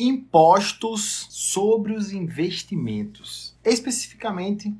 impostos sobre os investimentos, especificamente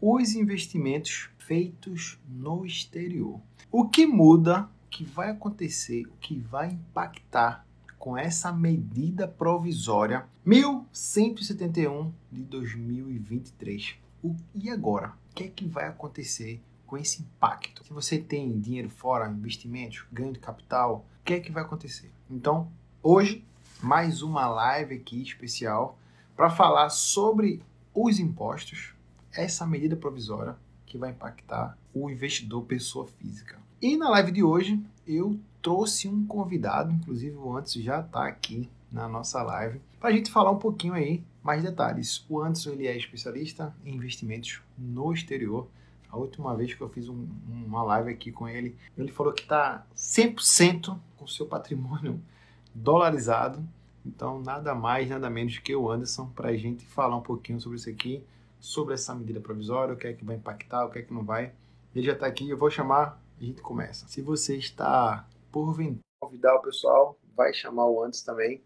os investimentos feitos no exterior. O que muda, o que vai acontecer, o que vai impactar com essa medida provisória 1171 de 2023. O, e agora? O que é que vai acontecer com esse impacto? Se você tem dinheiro fora, investimentos, ganho de capital, o que é que vai acontecer? Então, hoje, mais uma live aqui especial para falar sobre os impostos, essa medida provisória que vai impactar o investidor pessoa física. E na live de hoje eu trouxe um convidado, inclusive o Anderson já está aqui na nossa live, para a gente falar um pouquinho aí mais detalhes. O Anderson ele é especialista em investimentos no exterior. A última vez que eu fiz um, uma live aqui com ele, ele falou que está 100% com seu patrimônio dolarizado. Então, nada mais, nada menos que o Anderson para a gente falar um pouquinho sobre isso aqui, sobre essa medida provisória, o que é que vai impactar, o que é que não vai. Ele já está aqui, eu vou chamar e a gente começa. Se você está por vir convidar o pessoal, vai chamar o Anderson também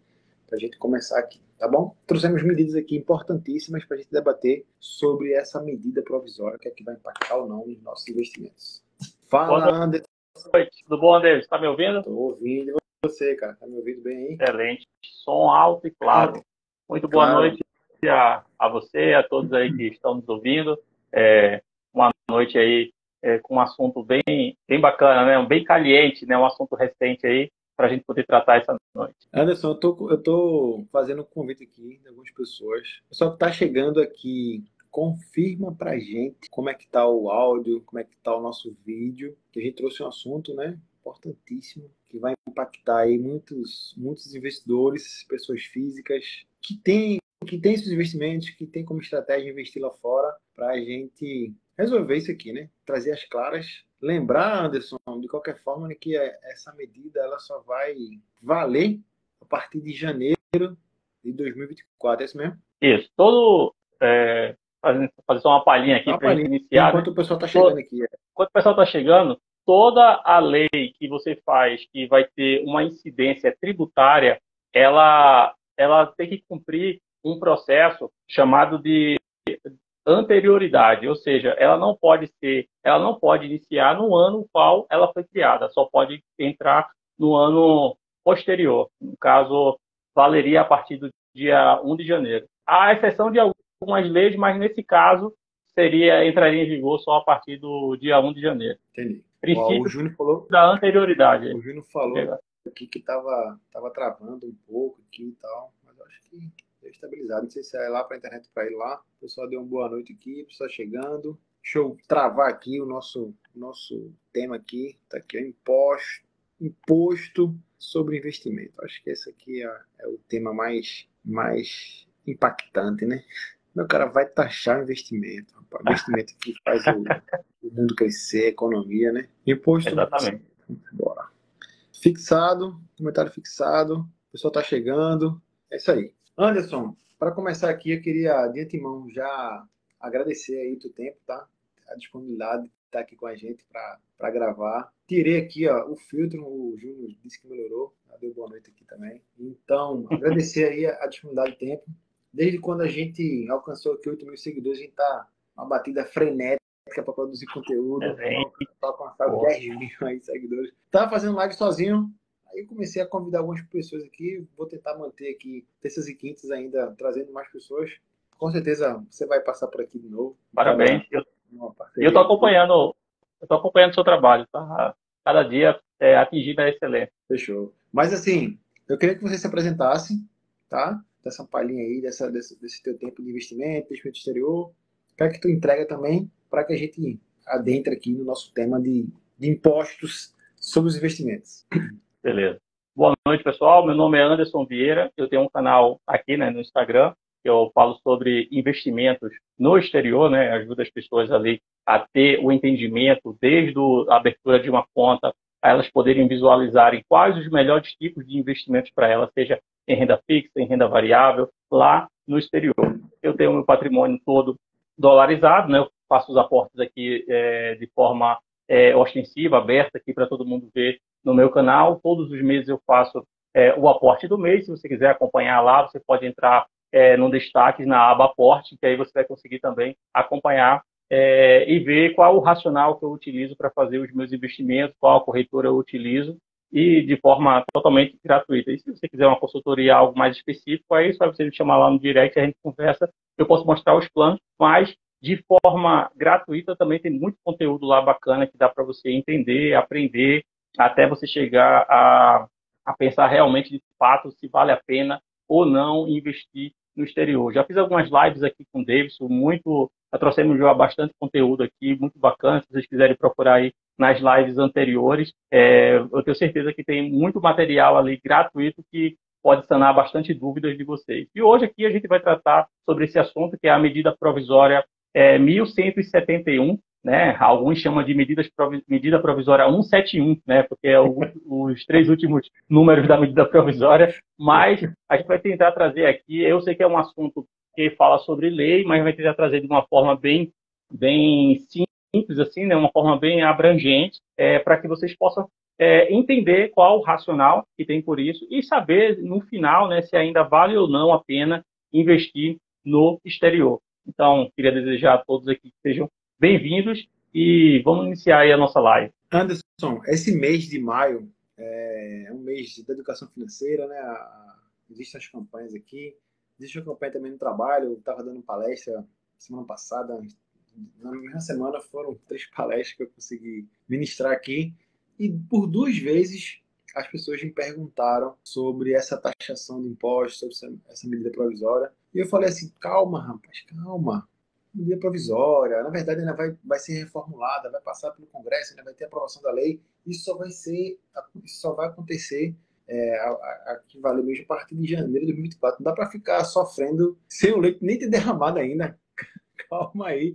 para a gente começar aqui, tá bom? Trouxemos medidas aqui importantíssimas para a gente debater sobre essa medida provisória, que é que vai impactar ou não os nossos investimentos. Fala, Anderson. Tudo bom, Anderson? Está me ouvindo? Estou ouvindo. Você, cara? Está me ouvindo bem aí? Excelente. Som alto e claro. Muito boa claro. noite a, a você, a todos aí que estão nos ouvindo. É, uma noite aí é, com um assunto bem, bem bacana, né? Bem caliente, né? Um assunto recente aí para a gente poder tratar essa noite. Anderson, eu tô, eu tô fazendo um convite aqui de algumas pessoas. O pessoal que está chegando aqui, confirma para a gente como é que tá o áudio, como é que tá o nosso vídeo, que a gente trouxe um assunto, né? Importantíssimo, que vai impactar aí muitos, muitos investidores, pessoas físicas, que têm que tem esses investimentos, que tem como estratégia investir lá fora, para a gente resolver isso aqui, né? Trazer as claras. Lembrar, Anderson, de qualquer forma, né, que é, essa medida ela só vai valer a partir de janeiro de 2024, é isso mesmo? Isso. Todo. É, fazer só uma palhinha aqui para iniciar. Enquanto né? o pessoal está chegando aqui. É. Enquanto o pessoal está chegando, toda a lei que você faz que vai ter uma incidência tributária, ela, ela tem que cumprir um processo chamado de anterioridade, ou seja, ela não pode ser, ela não pode iniciar no ano no qual ela foi criada, só pode entrar no ano posterior. No caso, valeria a partir do dia 1 de janeiro. Há exceção de algumas leis, mas nesse caso seria entraria em vigor só a partir do dia 1 de janeiro. Entendi. Princípio o Júnior falou da anterioridade. O Júnior falou aqui que estava tava travando um pouco aqui e tal, mas eu acho que estabilizado. Não sei se é lá para a internet para ir lá. O pessoal deu uma boa noite aqui, o pessoal chegando. Deixa eu travar aqui o nosso, nosso tema aqui. Está aqui, o imposto, imposto sobre investimento. Acho que esse aqui é, é o tema mais, mais impactante, né? Meu cara vai taxar o investimento. Rapaz. Investimento que faz o, o, mundo crescer, a economia, né? Imposto. Exatamente. Bora. Fixado, comentário fixado. O pessoal está chegando. É isso aí. Anderson, para começar aqui, eu queria de antemão já agradecer aí o teu tempo, tá? A disponibilidade de estar aqui com a gente para gravar. Tirei aqui ó, o filtro, o Júnior disse que melhorou, deu boa noite aqui também. Então, agradecer aí a, disponibilidade de tempo. Desde quando a gente alcançou aqui 8 mil seguidores, a gente tá uma batida frenética para produzir conteúdo. É, tá com 10 mil aí seguidores. Tava fazendo live sozinho, Aí comecei a convidar algumas pessoas aqui, vou tentar manter aqui terças e quintas ainda, trazendo mais pessoas. Com certeza você vai passar por aqui de novo. Parabéns. Eu, estou acompanhando, eu tô acompanhando o seu trabalho, tá? Cada dia é, atingindo a excelência. Fechou. Mas assim, eu queria que você se apresentasse, tá? Dessa palhinha aí, dessa, desse, desse teu tempo de investimento, investimento exterior. O que é que tu entrega também para que a gente adentre aqui no nosso tema de, de impostos sobre os investimentos. Beleza. Boa noite, pessoal. Meu nome é Anderson Vieira. Eu tenho um canal aqui né, no Instagram que eu falo sobre investimentos no exterior, né? Ajuda as pessoas ali a ter o entendimento desde a abertura de uma conta, a elas poderem visualizarem quais os melhores tipos de investimentos para elas, seja em renda fixa, em renda variável, lá no exterior. Eu tenho meu patrimônio todo dolarizado, né? Eu faço os aportes aqui é, de forma é, ostensiva, aberta aqui para todo mundo ver no meu canal. Todos os meses eu faço é, o aporte do mês. Se você quiser acompanhar lá, você pode entrar é, no destaque na aba aporte, que aí você vai conseguir também acompanhar é, e ver qual o racional que eu utilizo para fazer os meus investimentos, qual a corretora eu utilizo e de forma totalmente gratuita. E se você quiser uma consultoria, algo mais específico, aí só você me chamar lá no direct, a gente conversa, eu posso mostrar os planos, mas de forma gratuita também tem muito conteúdo lá bacana que dá para você entender, aprender, até você chegar a, a pensar realmente de fato se vale a pena ou não investir no exterior. Já fiz algumas lives aqui com o Davidson, muito, já trouxemos já bastante conteúdo aqui, muito bacana, se vocês quiserem procurar aí nas lives anteriores, é, eu tenho certeza que tem muito material ali gratuito que pode sanar bastante dúvidas de vocês. E hoje aqui a gente vai tratar sobre esse assunto, que é a medida provisória é, 1171, né? Alguns chamam de medidas, medida provisória 171, né? Porque é o, os três últimos números da medida provisória. Mas a gente vai tentar trazer aqui. Eu sei que é um assunto que fala sobre lei, mas vai tentar trazer de uma forma bem, bem simples, assim, né? Uma forma bem abrangente, é, para que vocês possam é, entender qual o racional que tem por isso e saber no final, né? Se ainda vale ou não a pena investir no exterior. Então, queria desejar a todos aqui que sejam bem-vindos e vamos iniciar aí a nossa live. Anderson, esse mês de maio é um mês de educação financeira, né? Existem as campanhas aqui, existe uma campanha também no trabalho. Eu estava dando palestra semana passada, na mesma semana foram três palestras que eu consegui ministrar aqui e por duas vezes as pessoas me perguntaram sobre essa taxação de impostos, sobre essa, essa medida provisória. E eu falei assim: calma, rapaz, calma medida provisória, na verdade ainda vai, vai ser reformulada, vai passar pelo Congresso, ainda vai ter aprovação da lei, isso só vai ser, isso só vai acontecer é, a, a, que vale mesmo a partir de janeiro de 2024. Não dá para ficar sofrendo sem o leite nem ter derramado ainda. Calma aí,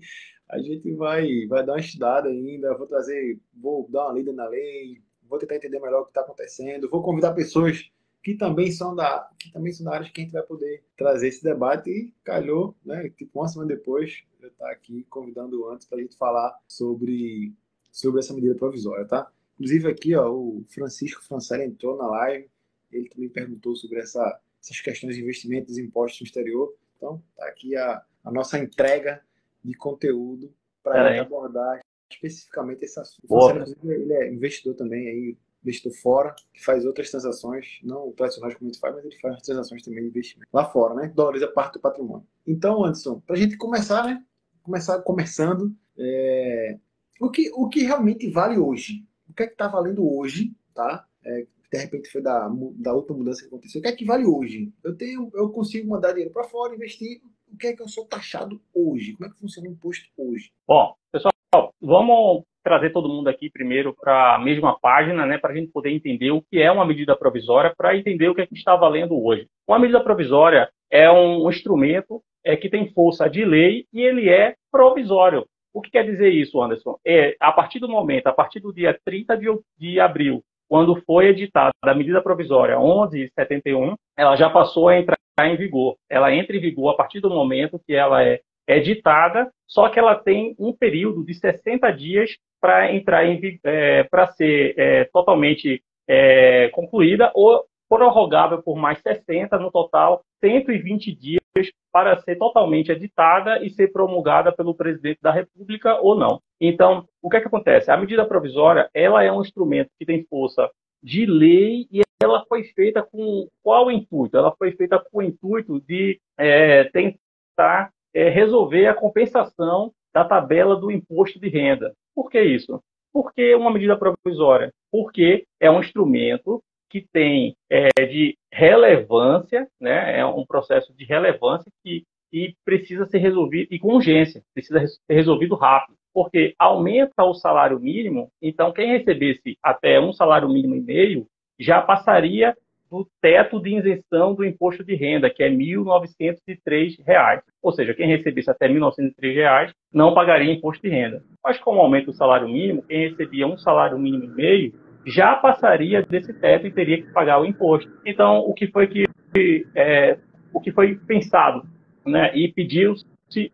a gente vai, vai dar uma estudada ainda, vou trazer, vou dar uma lida na lei, vou tentar entender melhor o que está acontecendo, vou convidar pessoas que também são da que também são da área que a gente vai poder trazer esse debate e calhou, né? Tipo uma semana depois eu estar tá aqui convidando antes para a gente falar sobre sobre essa medida provisória, tá? Inclusive aqui, ó, o Francisco Francelli entrou na live, ele também perguntou sobre essa, essas questões de investimentos impostos no exterior. Então, tá aqui a, a nossa entrega de conteúdo para abordar especificamente esse assunto. O Francelli, ele é investidor também aí investidor fora, que faz outras transações, não tradicionais como a gente faz, mas ele faz transações também de investimento lá fora, né? Dolariza parte do patrimônio. Então, Anderson, para a gente começar, né? Começar começando, é... o, que, o que realmente vale hoje? O que é que está valendo hoje, tá? É, de repente foi da, da outra mudança que aconteceu. O que é que vale hoje? Eu tenho, eu consigo mandar dinheiro para fora, investir. O que é que eu sou taxado hoje? Como é que funciona o imposto hoje? Bom, pessoal, vamos trazer todo mundo aqui primeiro para a mesma página, né, para a gente poder entender o que é uma medida provisória, para entender o que, é que está valendo hoje. Uma medida provisória é um instrumento é, que tem força de lei e ele é provisório. O que quer dizer isso, Anderson? É, a partir do momento, a partir do dia 30 de, de abril, quando foi editada a medida provisória 1171, ela já passou a entrar em vigor. Ela entra em vigor a partir do momento que ela é editada, só que ela tem um período de 60 dias para entrar em é, para ser é, totalmente é, concluída ou prorrogável por mais 60, no total 120 dias para ser totalmente editada e ser promulgada pelo presidente da República ou não. Então, o que, é que acontece? A medida provisória ela é um instrumento que tem força de lei e ela foi feita com qual intuito? Ela foi feita com o intuito de é, tentar é, resolver a compensação da tabela do imposto de renda. Por que isso? Porque uma medida provisória? Porque é um instrumento que tem é, de relevância, né? é um processo de relevância que, que precisa ser resolvido e com urgência, precisa ser resolvido rápido, porque aumenta o salário mínimo, então quem recebesse até um salário mínimo e meio já passaria do teto de isenção do imposto de renda, que é R$ 1.903. Ou seja, quem recebesse até R$ 1.903 não pagaria imposto de renda. Mas como aumenta o salário mínimo, quem recebia um salário mínimo e meio já passaria desse teto e teria que pagar o imposto. Então, o que foi que é, o que foi pensado, né, e pediu-se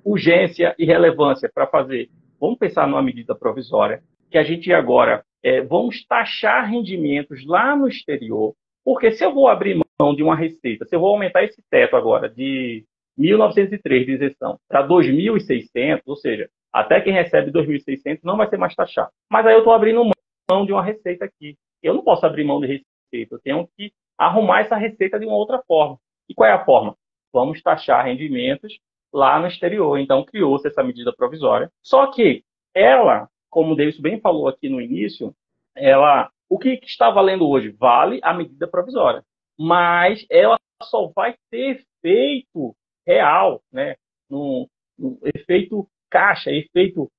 urgência e relevância para fazer. Vamos pensar numa medida provisória que a gente agora é, vamos taxar rendimentos lá no exterior Porque se eu vou abrir mão de uma receita, se eu vou aumentar esse teto agora de 1.903 de isenção para 2.600, ou seja, até quem recebe 2.600 não vai ser mais taxado. Mas aí eu estou abrindo mão de uma receita aqui. Eu não posso abrir mão de receita, eu tenho que arrumar essa receita de uma outra forma. E qual é a forma? Vamos taxar rendimentos lá no exterior. Então, criou-se essa medida provisória. Só que ela, como o Davis bem falou aqui no início, ela, o que está valendo hoje? Vale a medida provisória. Mas ela só vai ter efeito real, né? no, no efeito caixa, efeito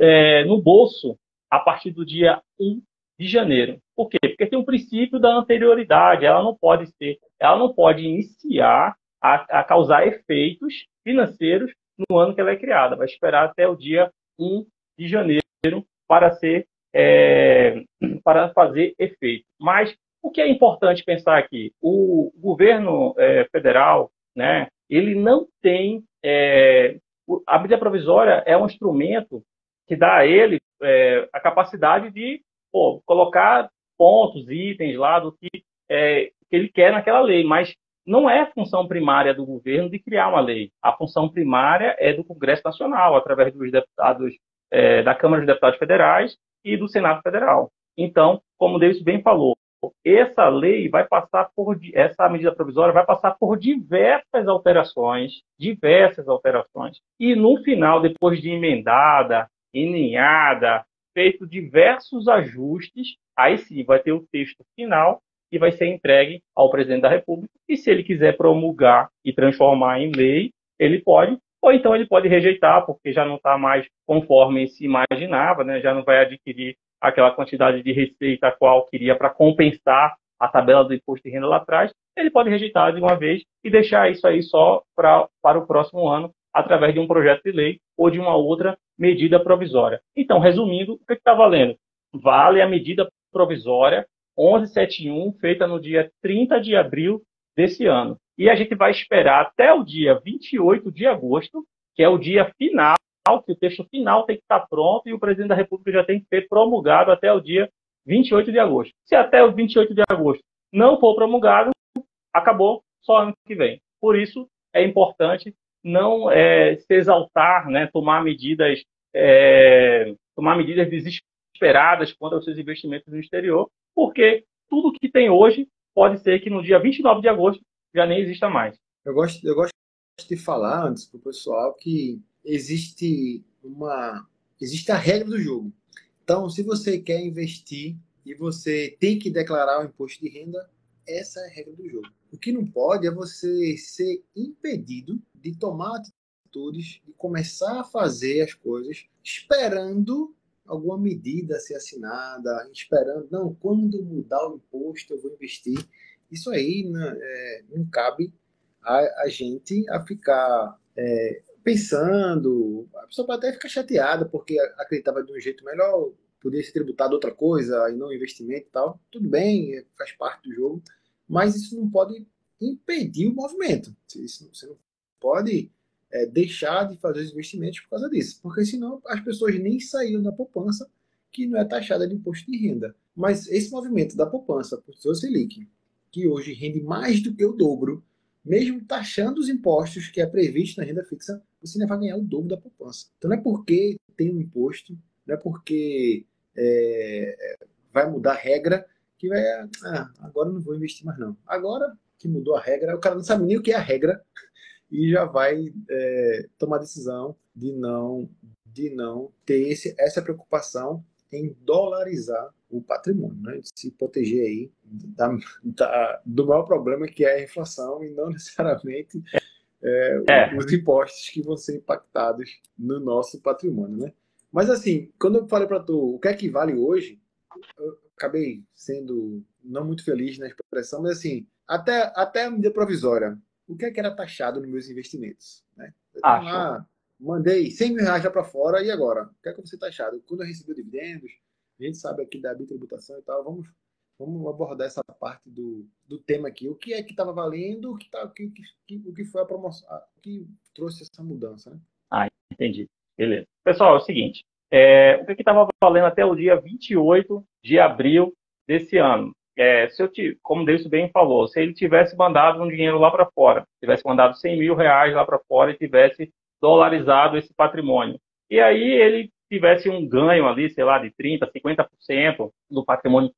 é, no bolso, a partir do dia 1 de janeiro. Por quê? Porque tem um princípio da anterioridade, ela não pode ser, ela não pode iniciar a, a causar efeitos financeiros no ano que ela é criada. Vai esperar até o dia 1 de janeiro para ser é, para fazer efeito. Mas o que é importante pensar aqui? O governo é, federal, né, ele não tem é, a medida provisória é um instrumento que dá a ele é, a capacidade de pô, colocar pontos, itens lá do que, é, que ele quer naquela lei, mas não é função primária do governo de criar uma lei. A função primária é do Congresso Nacional, através dos deputados é, da Câmara dos Deputados Federais e do Senado Federal. Então, como o Davis bem falou, essa lei vai passar por essa medida provisória vai passar por diversas alterações, diversas alterações. E no final, depois de emendada, eninhada, feito diversos ajustes, aí sim vai ter o texto final que vai ser entregue ao presidente da República. E se ele quiser promulgar e transformar em lei, ele pode, ou então ele pode rejeitar, porque já não está mais conforme se imaginava, né? já não vai adquirir aquela quantidade de receita a qual queria para compensar a tabela do imposto de renda lá atrás, ele pode rejeitar de uma vez e deixar isso aí só pra, para o próximo ano, através de um projeto de lei ou de uma outra medida provisória. Então, resumindo, o que está valendo? Vale a medida provisória 1171, feita no dia 30 de abril desse ano. E a gente vai esperar até o dia 28 de agosto, que é o dia final que o texto final tem que estar pronto e o presidente da República já tem que ser promulgado até o dia 28 de agosto. Se até o 28 de agosto não for promulgado, acabou só ano que vem. Por isso, é importante não é, se exaltar, né, tomar medidas, é, tomar medidas desesperadas quanto aos seus investimentos no exterior, porque tudo que tem hoje pode ser que no dia 29 de agosto já nem exista mais. Eu gosto, eu gosto de falar antes para o pessoal que existe uma existe a regra do jogo. Então, se você quer investir e você tem que declarar o imposto de renda, essa é a regra do jogo. O que não pode é você ser impedido de tomar atitudes, de começar a fazer as coisas esperando alguma medida ser assinada, esperando, não, quando mudar o imposto eu vou investir. Isso aí né, é, não cabe a, a, gente a ficar é, pensando, a pessoa pode até ficar chateada porque acreditava de um jeito melhor, podia ser tributado outra coisa e não investimento e tal. Tudo bem, é, faz parte do jogo, mas isso não pode impedir o movimento. Isso, você não pode é, deixar de fazer os investimentos por causa disso, porque senão as pessoas nem saíram da poupança, que não é taxada de imposto de renda. Mas esse movimento da poupança por seu Selic, que hoje rende mais do que o dobro, mesmo taxando os impostos que é previsto na renda fixa, você ainda vai ganhar o dobro da poupança. Então não é porque tem um imposto, não é porque é, vai mudar a regra que vai. Ah, agora não vou investir mais não. Agora que mudou a regra, o cara não sabe nem o que é a regra e já vai é, tomar a decisão de não de não ter esse, essa preocupação em dolarizar o patrimônio, né? de se proteger aí da, da, do maior problema que é a inflação e não necessariamente é, é. os impostos que vão ser impactados no nosso patrimônio, né? Mas assim, quando eu falei para tu o que é que vale hoje, eu acabei sendo não muito feliz na expressão, mas assim, até, até a medida provisória, o que é que era taxado nos meus investimentos? Né? Eu ah, lá, mandei 100 mil reais lá para fora, e agora? O que é que você taxado? Quando eu recebi dividendos, a gente sabe aqui da bitributação e tal, vamos Vamos abordar essa parte do, do tema aqui. O que é que estava valendo, o que, tá, o, que, o que foi a promoção, o que trouxe essa mudança, né? Ah, entendi. Beleza. Pessoal, é o seguinte, é, o que estava valendo até o dia 28 de abril desse ano? é, se eu te, como Deus bem falou, se ele tivesse mandado um dinheiro lá para fora, tivesse mandado 100 mil reais lá para fora e tivesse dolarizado esse patrimônio, e aí ele tivesse um ganho ali, sei lá, de 30%, 50% do patrimônio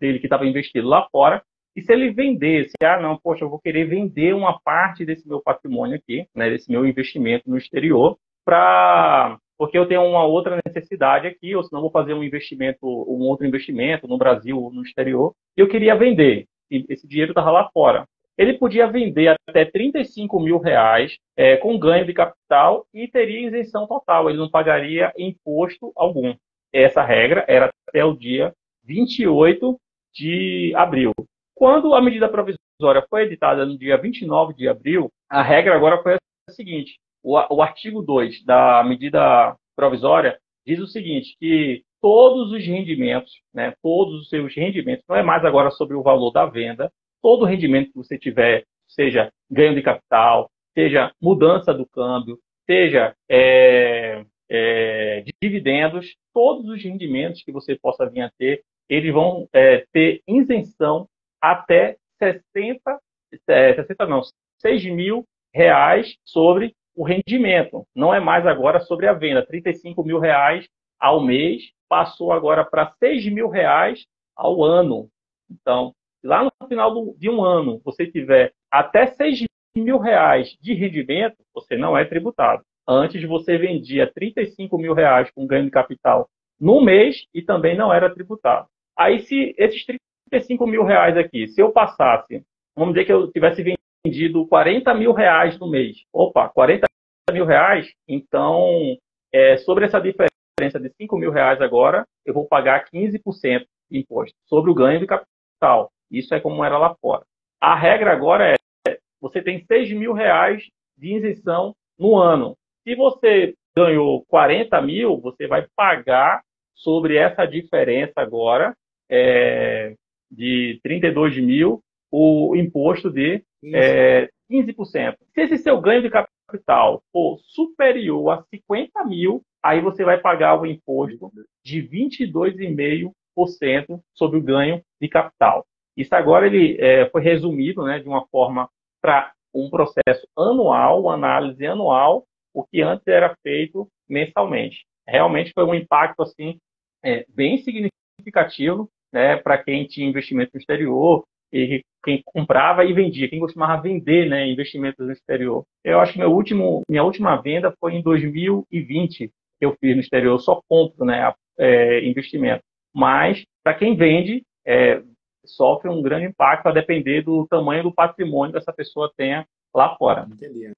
dele que estava investido lá fora, e se ele vendesse, ah, não, poxa, eu vou querer vender uma parte desse meu patrimônio aqui, né, desse meu investimento no exterior, para porque eu tenho uma outra necessidade aqui, ou senão vou fazer um investimento, um outro investimento no Brasil ou no exterior, e eu queria vender. Esse dinheiro estava lá fora. Ele podia vender até 35 mil reais é, com ganho de capital e teria isenção total. Ele não pagaria imposto algum. Essa regra era até o dia 28 de abril. Quando a medida provisória foi editada no dia 29 de abril, a regra agora foi a seguinte: o, o artigo 2 da medida provisória diz o seguinte, que todos os rendimentos, né, todos os seus rendimentos, não é mais agora sobre o valor da venda, todo rendimento que você tiver, seja ganho de capital, seja mudança do câmbio, seja é, é, dividendos, todos os rendimentos que você possa vir a ter, eles vão é, ter isenção até 60, 60 é, não, 6 mil reais sobre o rendimento. Não é mais agora sobre a venda. 35 mil reais ao mês passou agora para 6 mil reais ao ano. Então, lá no final de um ano, você tiver até 6 mil reais de rendimento, você não é tributado. Antes você vendia 35 mil reais com ganho de capital no mês e também não era tributado. Aí, se esses 35 mil reais aqui, se eu passasse, vamos dizer que eu tivesse vendido 40 mil reais no mês. Opa, 40 mil reais, então, é, sobre essa diferença de 5 mil reais agora, eu vou pagar 15% de imposto sobre o ganho de capital. Isso é como era lá fora. A regra agora é, você tem 6 mil reais de isenção no ano. Se você ganhou 40 mil, você vai pagar sobre essa diferença agora é, de 32 mil o imposto de é, 15%. Se esse seu ganho de capital for superior a 50 mil, aí você vai pagar o imposto de 22,5% sobre o ganho de capital. Isso agora ele é, foi resumido né, de uma forma para um processo anual, uma análise anual, o que antes era feito mensalmente. Realmente foi um impacto assim é, bem significativo né, para quem tinha investimento no exterior, e quem comprava e vendia, quem costumava vender né, investimentos no exterior. Eu acho que meu último, minha última venda foi em 2020 que eu fiz no exterior. Eu só compro né, é, investimento. Mas, para quem vende, é, sofre um grande impacto a depender do tamanho do patrimônio que essa pessoa tenha lá fora. Entendi.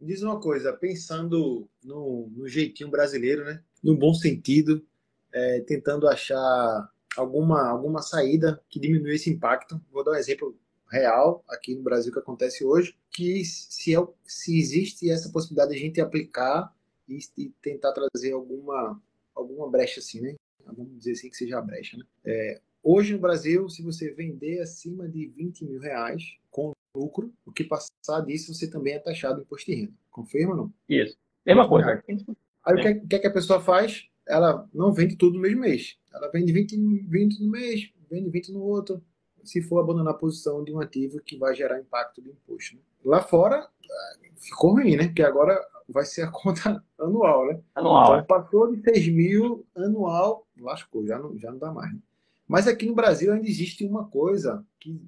Diz uma coisa, pensando no, no jeitinho brasileiro, né? no bom sentido, é, tentando achar alguma, alguma saída que diminua esse impacto. Vou dar um exemplo real aqui no Brasil que acontece hoje, que se, é, se existe essa possibilidade de a gente aplicar e, e, tentar trazer alguma, alguma brecha assim, né? Vamos dizer assim que seja a brecha, né? É, hoje no Brasil, se você vender acima de 20 mil reais com lucro, o que passar disso, você também é taxado de imposto de renda. Confirma ou não? Isso. Mesma coisa. Aí o que, que, é que a pessoa faz? Ela não vende tudo no mesmo mês. Ela vende 20, 20 no mês, vende 20 no outro, se for abandonar a posição de um ativo que vai gerar impacto do imposto. Né? Lá fora, ficou ruim, né? Porque agora vai ser a conta anual, né? Anual. Então, passou de 6 mil anual, lascou, já não, já não dá mais. Né? Mas aqui no Brasil ainda existe uma coisa que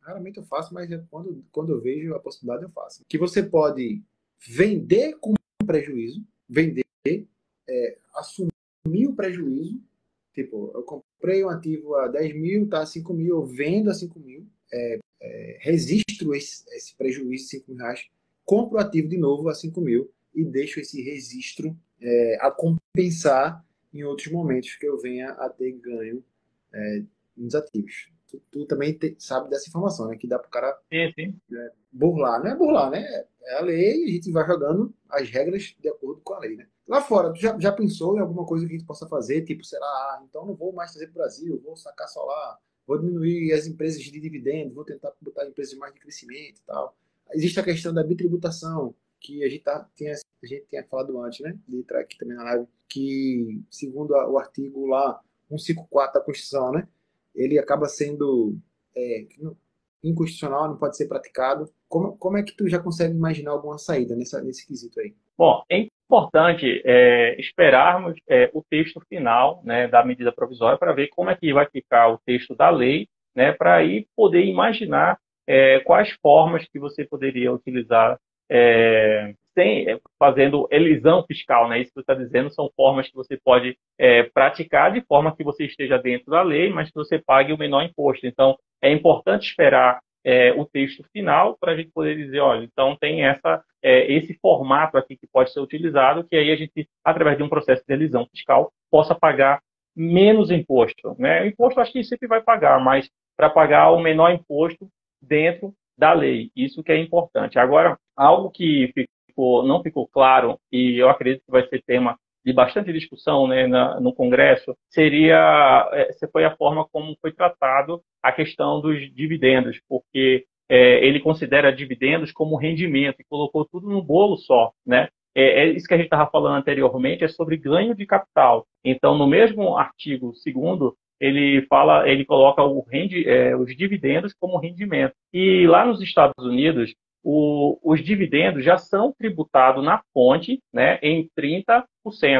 raramente eu faço, mas quando, quando eu vejo a possibilidade eu faço. Que você pode vender com prejuízo, vender é, assumir o prejuízo. Tipo, eu comprei um ativo a 10 mil, tá a 5 mil, eu vendo a 5 mil, é, é, registro esse, esse, prejuízo de 5 mil reais, compro o ativo de novo a 5 mil e deixo esse registro é, a compensar em outros momentos que eu venha a ter ganho é, nos ativos. Tu, tu também te, sabe dessa informação, né? Que dá para o cara sim, sim. É, burlar. Não é burlar, né? É a lei e a gente vai jogando as regras de acordo com a lei, né? Lá fora, tu já, já pensou em alguma coisa que a gente possa fazer? Tipo, sei lá, ah, então não vou mais trazer para o Brasil, vou sacar lá, vou diminuir as empresas de dividendos, vou tentar botar empresas mais de crescimento e tal. Existe a questão da bitributação, que a gente, tá, tinha, a gente tinha falado antes, né? De entrar aqui também na live, que segundo a, o artigo lá, 154 da Constituição, né? ele acaba sendo é, inconstitucional, não pode ser praticado. Como, como é que tu já consegue imaginar alguma saída nessa, nesse quesito aí? Bom, é importante é, esperarmos é, o texto final né, da medida provisória para ver como é que vai ficar o texto da lei, né, para aí poder imaginar é, quais formas que você poderia utilizar é, sem, é, fazendo elisão fiscal, né? Isso que você está dizendo são formas que você pode é, praticar de forma que você esteja dentro da lei, mas que você pague o menor imposto. Então, é importante esperar é, o texto final para a gente poder dizer, olha, então tem essa, é, esse formato aqui que pode ser utilizado, que aí a gente, através de um processo de elisão fiscal, possa pagar menos imposto. Né? O imposto acho que sempre vai pagar, mas para pagar o menor imposto dentro da lei. Isso que é importante. Agora, algo que ficou, não ficou claro, e eu acredito que vai ser tema de bastante discussão né, na, no Congresso, seria é, foi a forma como foi tratado a questão dos dividendos, porque é, ele considera dividendos como rendimento e colocou tudo no bolo só, né? É, é isso que a gente estava falando anteriormente, é sobre ganho de capital. Então, no mesmo artigo segundo, ele fala, ele coloca rendi, é, os dividendos como rendimento. E lá nos Estados Unidos, o, os dividendos já são tributados na fonte né, em 30%.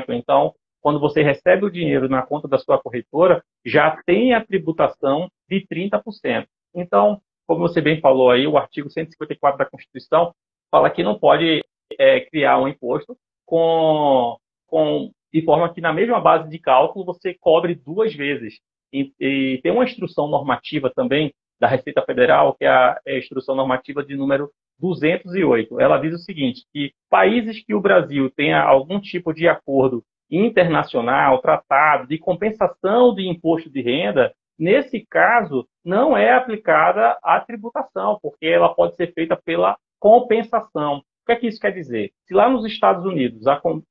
Então, quando você recebe o dinheiro na conta da sua corretora, já tem a tributação de 30%. Então, como você bem falou aí, o artigo 154 da Constituição fala que não pode é, criar um imposto com, com, de forma que na mesma base de cálculo você cobre duas vezes. E, e tem uma instrução normativa também da Receita Federal, que é a, é a instrução normativa de número 208. Ela diz o seguinte, que países que o Brasil tenha algum tipo de acordo internacional, tratado de compensação de imposto de renda, nesse caso não é aplicada a tributação, porque ela pode ser feita pela compensação. O que é que isso quer dizer? Se lá nos Estados Unidos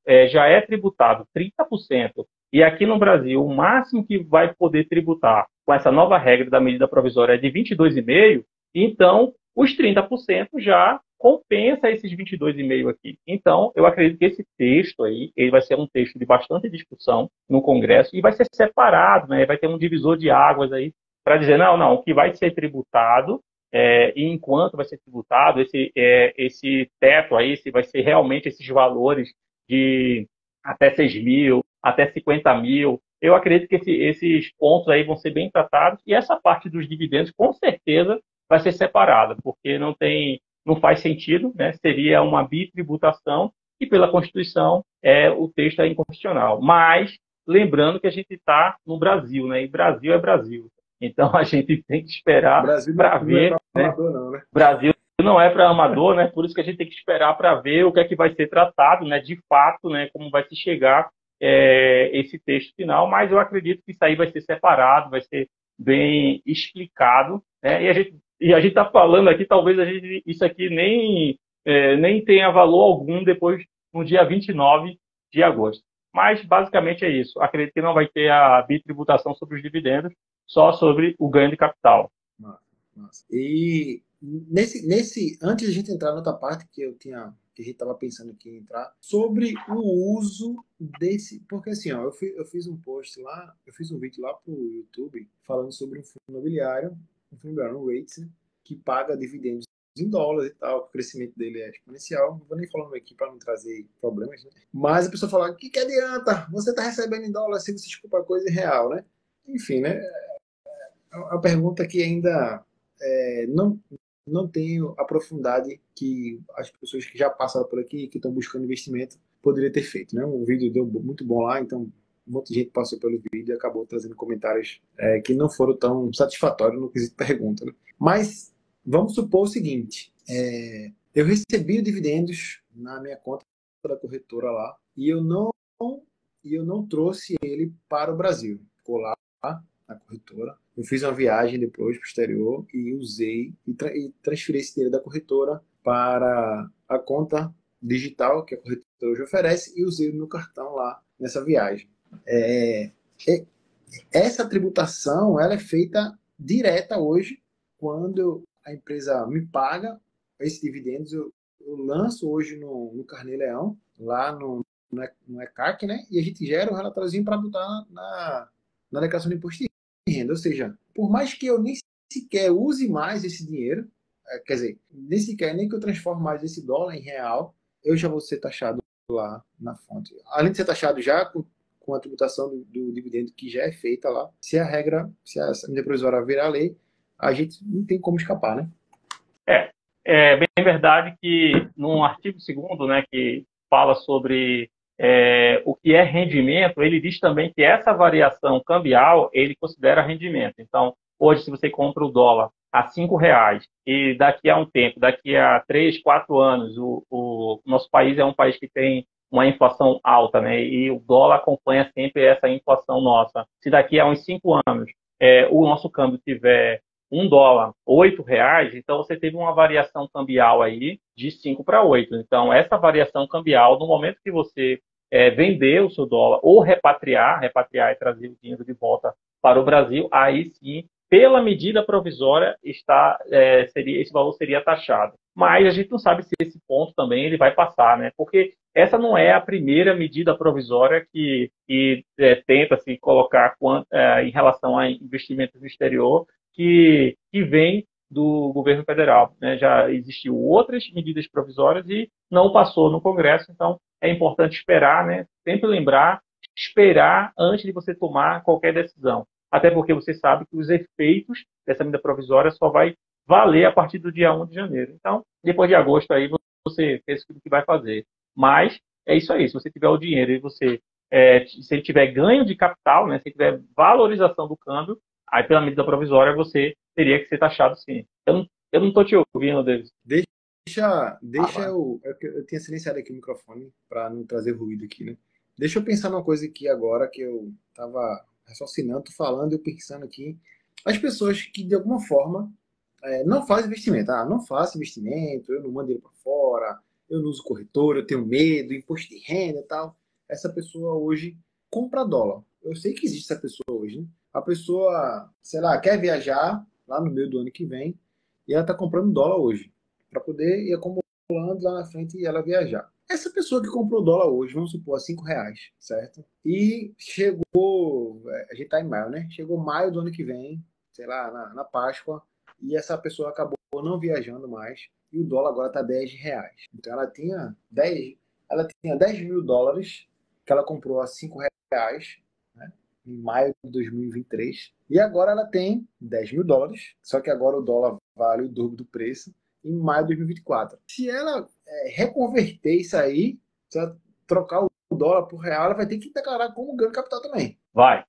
é, já é tributado 30%, e aqui no Brasil o máximo que vai poder tributar com essa nova regra da medida provisória é de 22,5%, então os 30% já compensa esses 22,5 aqui. Então, eu acredito que esse texto aí, ele vai ser um texto de bastante discussão no Congresso e vai ser separado, né? Vai ter um divisor de águas aí para dizer, não, não, o que vai ser tributado é, e enquanto vai ser tributado, esse, é, esse teto aí, se vai ser realmente esses valores de até 6 mil, até 50 mil. Eu acredito que esse, esses pontos aí vão ser bem tratados e essa parte dos dividendos, com certeza, vai ser separada, porque não tem, não faz sentido, né? Seria uma bitributação e pela Constituição é o texto é inconstitucional. Mas lembrando que a gente está no Brasil, né? E Brasil é Brasil. Então a gente tem que esperar para ver. Não é né? Amador, não, né? Brasil não é para amador, né? Por isso que a gente tem que esperar para ver o que é que vai ser tratado, né? De fato, né? Como vai se chegar é, esse texto final. Mas eu acredito que isso aí vai ser separado, vai ser bem explicado, né? E a gente e a gente está falando aqui, talvez a gente, isso aqui nem, é, nem tenha valor algum depois, no dia 29 de agosto. Mas, basicamente, é isso. Acredito que não vai ter a bitributação sobre os dividendos, só sobre o ganho de capital. Nossa. E nesse, nesse, antes de a gente entrar na outra parte que eu tinha, que a gente estava pensando aqui em entrar, sobre o uso desse, porque assim, ó, eu, fiz, eu fiz um post lá, eu fiz um vídeo lá pro YouTube falando sobre um fundo imobiliário um fundo imobiliário, né, que paga dividendos em dólares e tal, o crescimento dele é exponencial. Não vou nem falando aqui para não trazer problemas, né? Mas a pessoa fala: o que, que adianta? Você está recebendo em dólar se você desculpa a coisa em real, né? Enfim, né? É uma pergunta que ainda é, não, não tenho a profundidade que as pessoas que já passaram por aqui, que estão buscando investimento, poderiam ter feito, né? O vídeo deu muito bom lá, então um monte de gente passou pelo vídeo e acabou trazendo comentários é, que não foram tão satisfatórios no quesito pergunta. Né? Mas vamos supor o seguinte: é, eu recebi dividendos na minha conta da corretora lá e eu não e eu não trouxe ele para o Brasil. Ficou lá na corretora. Eu fiz uma viagem depois para o exterior e usei e, tra e transferi esse dinheiro da corretora para a conta digital que a corretora hoje oferece e usei o meu cartão lá nessa viagem. É, é, essa tributação ela é feita direta hoje quando a empresa me paga esses dividendos eu, eu lanço hoje no, no Carnê Leão lá no, no ECAC né e a gente gera um relatóriozinho para botar na, na declaração de imposto de renda ou seja por mais que eu nem sequer use mais esse dinheiro, é, quer dizer, nem sequer nem que eu transforme mais esse dólar em real, eu já vou ser taxado lá na fonte. Além de ser taxado já com a tributação do, do, dividendo que já é feita lá, se a regra, se a medida provisória virar lei, a gente não tem como escapar, né? É, é bem verdade que no artigo 2 né, que fala sobre é, o que é rendimento, ele diz também que essa variação cambial ele considera rendimento. Então, hoje, se você compra o dólar a cinco reais e daqui a um tempo, daqui a três, quatro anos, o, o nosso país é um país que tem uma inflação alta, né? E o dólar acompanha sempre essa inflação nossa. Se daqui a uns cinco anos é, o nosso câmbio tiver um dólar, oito reais, então você teve uma variação cambial aí de 5 para 8. Então, essa variação cambial, no momento que você é, vender o seu dólar ou repatriar, repatriar e trazer o dinheiro de volta para o Brasil, aí sim, pela medida provisória, está, é, seria, esse valor seria taxado. Mas a gente não sabe se esse ponto também ele vai passar, né? Porque essa não é a primeira medida provisória que, que é, tenta se colocar é, em relação a investimentos no exterior que, que vem do governo federal. Né? Já existiu outras medidas provisórias e não passou no Congresso, então é importante esperar, né? sempre lembrar, esperar antes de você tomar qualquer decisão. Até porque você sabe que os efeitos dessa medida provisória só vai valer a partir do dia 1 de janeiro. Então, depois de agosto aí você fez o que vai fazer. Mas é isso aí, se você tiver o dinheiro e você é, se ele tiver ganho de capital, né, se tiver valorização do câmbio, Aí, pela medida provisória, você teria que ser taxado sim. Eu não, eu não tô te ouvindo, David. Deixa, deixa ah, eu, eu. Eu tinha silenciado aqui o microfone para não trazer ruído aqui, né? Deixa eu pensar numa coisa aqui agora que eu tava raciocinando, falando e pensando aqui. As pessoas que, de alguma forma, é, não fazem investimento. Ah, não faço investimento, eu não mando ele para fora, eu não uso corretor, eu tenho medo, imposto de renda tal. Essa pessoa hoje compra dólar. Eu sei que existe essa pessoa hoje, né? a pessoa, sei lá, quer viajar lá no meio do ano que vem e ela está comprando dólar hoje para poder ir acumulando lá na frente e ela viajar. Essa pessoa que comprou dólar hoje, vamos supor, a 5 reais, certo? E chegou, é, a gente tá em maio, né? Chegou maio do ano que vem, sei lá, na, na Páscoa, e essa pessoa acabou não viajando mais, e o dólar agora tá 10 reais. Então ela tinha 10, ela tinha 10 mil dólares que ela comprou a 5 reais, em maio de 2023. E agora ela tem 10 mil dólares, só que agora o dólar vale o dobro do preço em maio de 2024. Se ela é, reconverter isso aí, se ela trocar o dólar por real, ela vai ter que declarar como ganho capital também. Vai.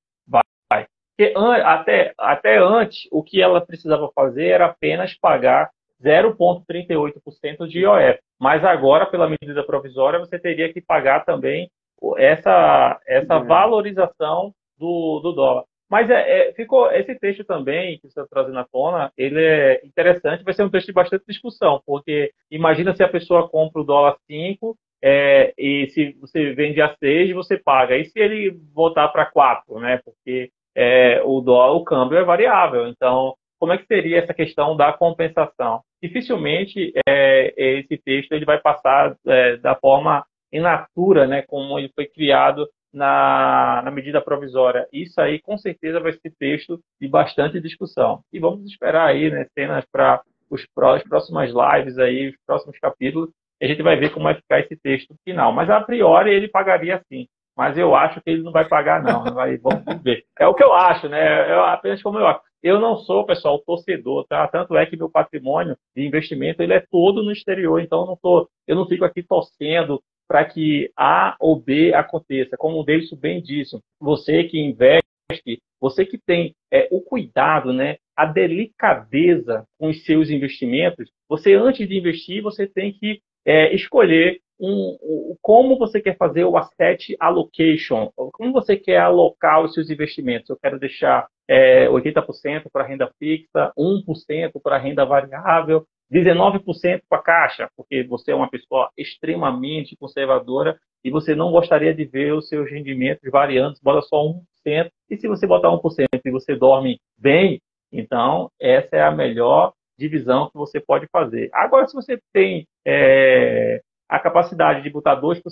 Porque até, até antes, o que ela precisava fazer era apenas pagar 0,38% de IOF. Mas agora, pela medida provisória, você teria que pagar também essa, essa valorização do, do dólar. Mas é, é, ficou esse texto também que você está trazendo à tona, ele é interessante, vai ser um texto de bastante discussão, porque imagina se a pessoa compra o dólar 5 é, e se você vende a 6, você paga. E se ele voltar para 4, né? Porque é, o dólar, o câmbio é variável. Então, como é que seria essa questão da compensação? Dificilmente é, esse texto ele vai passar é, da forma in natura, né? Como ele foi criado na, na, medida provisória. Isso aí, com certeza, vai ser texto de bastante discussão. E vamos esperar aí, né, cenas para os as próximas lives aí, os próximos capítulos, a gente vai ver como vai ficar esse texto final. Mas, a priori, ele pagaria sim. Mas eu acho que ele não vai pagar, não. Vai, vamos ver. É o que eu acho, né? É apenas como eu acho. Eu não sou, pessoal, torcedor, tá? Tanto é que meu patrimônio de investimento ele é todo no exterior, então eu não tô, eu não fico aqui torcendo para que A ou B aconteça. Como o Davidson bem disse, você que investe, você que tem é, o cuidado, né, a delicadeza com os seus investimentos, você antes de investir, você tem que é, escolher um, um, como você quer fazer o asset allocation, como você quer alocar os seus investimentos. Eu quero deixar é, 80% para renda fixa, 1% para renda variável, 19% para caixa, porque você é uma pessoa extremamente conservadora e você não gostaria de ver os seus rendimentos variando, bota só 1%, e se você botar 1% e você dorme bem, então essa é a melhor divisão que você pode fazer. Agora, se você tem é, a capacidade de botar 2%,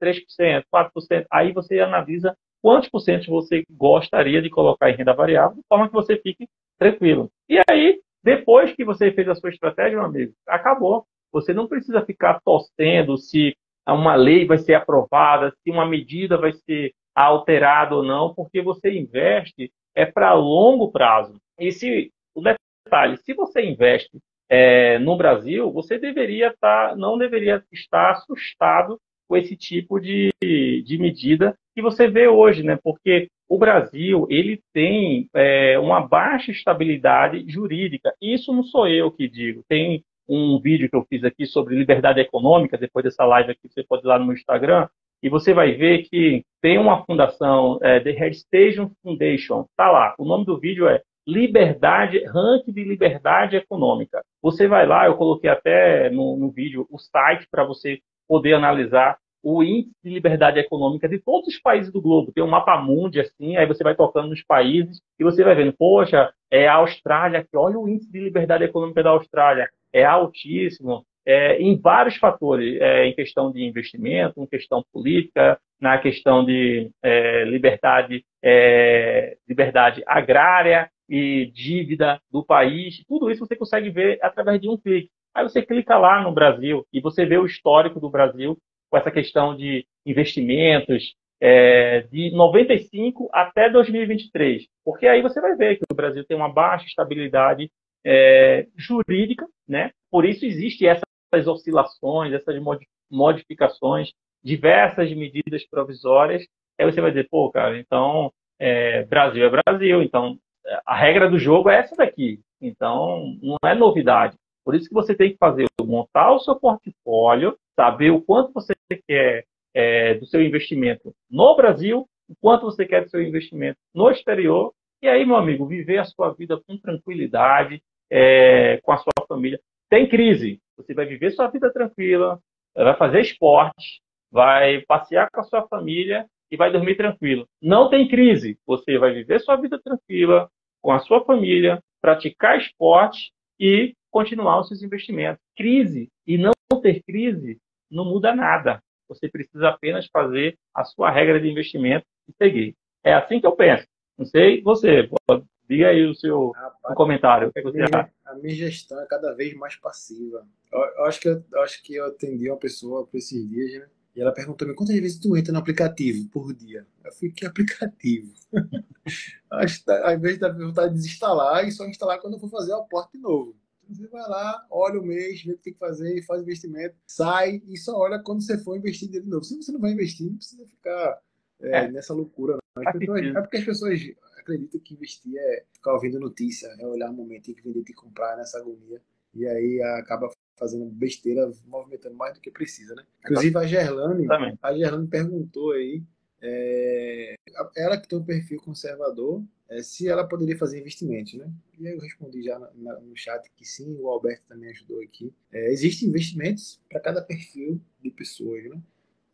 3%, 4%, aí você analisa quantos por cento você gostaria de colocar em renda variável, de forma que você fique tranquilo. E aí, depois que você fez a sua estratégia, meu amigo, acabou. Você não precisa ficar torcendo se uma lei vai ser aprovada, se uma medida vai ser alterada ou não, porque você investe é para longo prazo. E se o detalhe, se você investe é, no Brasil, você deveria estar, tá, não deveria estar assustado com esse tipo de, de medida que você vê hoje, né? Porque o Brasil ele tem é, uma baixa estabilidade jurídica. Isso não sou eu que digo. Tem um vídeo que eu fiz aqui sobre liberdade econômica, depois dessa live aqui, você pode ir lá no meu Instagram, e você vai ver que tem uma fundação, é, The Heritage Foundation, tá lá. O nome do vídeo é Liberdade, Ranking de Liberdade Econômica. Você vai lá, eu coloquei até no, no vídeo o site para você poder analisar o índice de liberdade econômica de todos os países do globo. Tem um mapa mundi assim, aí você vai tocando nos países e você vai vendo, poxa, é a Austrália, que olha o índice de liberdade econômica da Austrália, é altíssimo é, em vários fatores, é, em questão de investimento, em questão política, na questão de é, liberdade, é, liberdade agrária e dívida do país. Tudo isso você consegue ver através de um clique. Aí você clica lá no Brasil e você vê o histórico do Brasil com essa questão de investimentos, é, de 95 até 2023. Porque aí você vai ver que o Brasil tem uma baixa estabilidade é, jurídica, né? Por isso existe essa essas oscilações, essas modificações, diversas medidas provisórias, aí você vai dizer, pô, cara, então é, Brasil é Brasil, então a regra do jogo é essa daqui. Então, não é novidade. Por isso que você tem que fazer, montar o seu portfólio, saber o quanto você quer é, do seu investimento no Brasil, o quanto você quer do seu investimento no exterior, e aí, meu amigo, viver a sua vida com tranquilidade, é, com a sua família. Tem crise, você vai viver sua vida tranquila, vai fazer esporte, vai passear com a sua família e vai dormir tranquilo. Não tem crise. Você vai viver sua vida tranquila com a sua família, praticar esporte e continuar os seus investimentos. Crise e não ter crise não muda nada. Você precisa apenas fazer a sua regra de investimento e seguir. É assim que eu penso. Não sei você. Diga aí o seu Rapaz, comentário. O que, é que você acha? A minha gestão é cada vez mais passiva. Eu, eu acho, que eu, eu, acho que eu atendi uma pessoa por esses dias, né? E ela perguntou-me quantas vezes tu entra no aplicativo por dia? Eu falei, que aplicativo? ao invés de vontade de desinstalar e só instalar quando eu for fazer o aporte novo. Você vai lá, olha o mês, vê o que tem que fazer, faz investimento, sai e só olha quando você for investir de novo. Se você não vai investir, não precisa ficar é, é. nessa loucura. Pessoas, é porque as pessoas acredito que investir é ficar ouvindo notícia, é olhar o momento em que vender e comprar nessa agonia. E aí acaba fazendo besteira, movimentando mais do que precisa, né? Inclusive a Gerlane, a Gerlane perguntou aí, é, ela que tem um perfil conservador, é, se ela poderia fazer investimentos, né? E aí eu respondi já na, no chat que sim, o Alberto também ajudou aqui. É, existem investimentos para cada perfil de pessoas, né?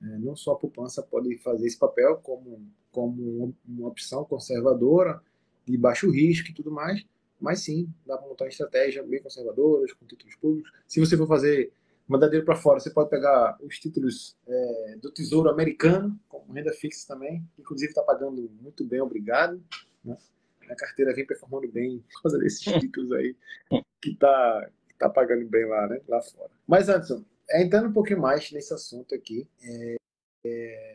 É, não só a poupança pode fazer esse papel como como uma opção conservadora, de baixo risco e tudo mais, mas sim, dá para montar uma estratégia bem conservadora, com títulos públicos. Se você for fazer mandadeiro para fora, você pode pegar os títulos é, do Tesouro Americano, com renda fixa também, inclusive está pagando muito bem, obrigado. Né? A carteira vem performando bem por causa desses títulos aí, que está tá pagando bem lá, né? lá fora. Mas, Anderson, entrando um pouquinho mais nesse assunto aqui, é, é,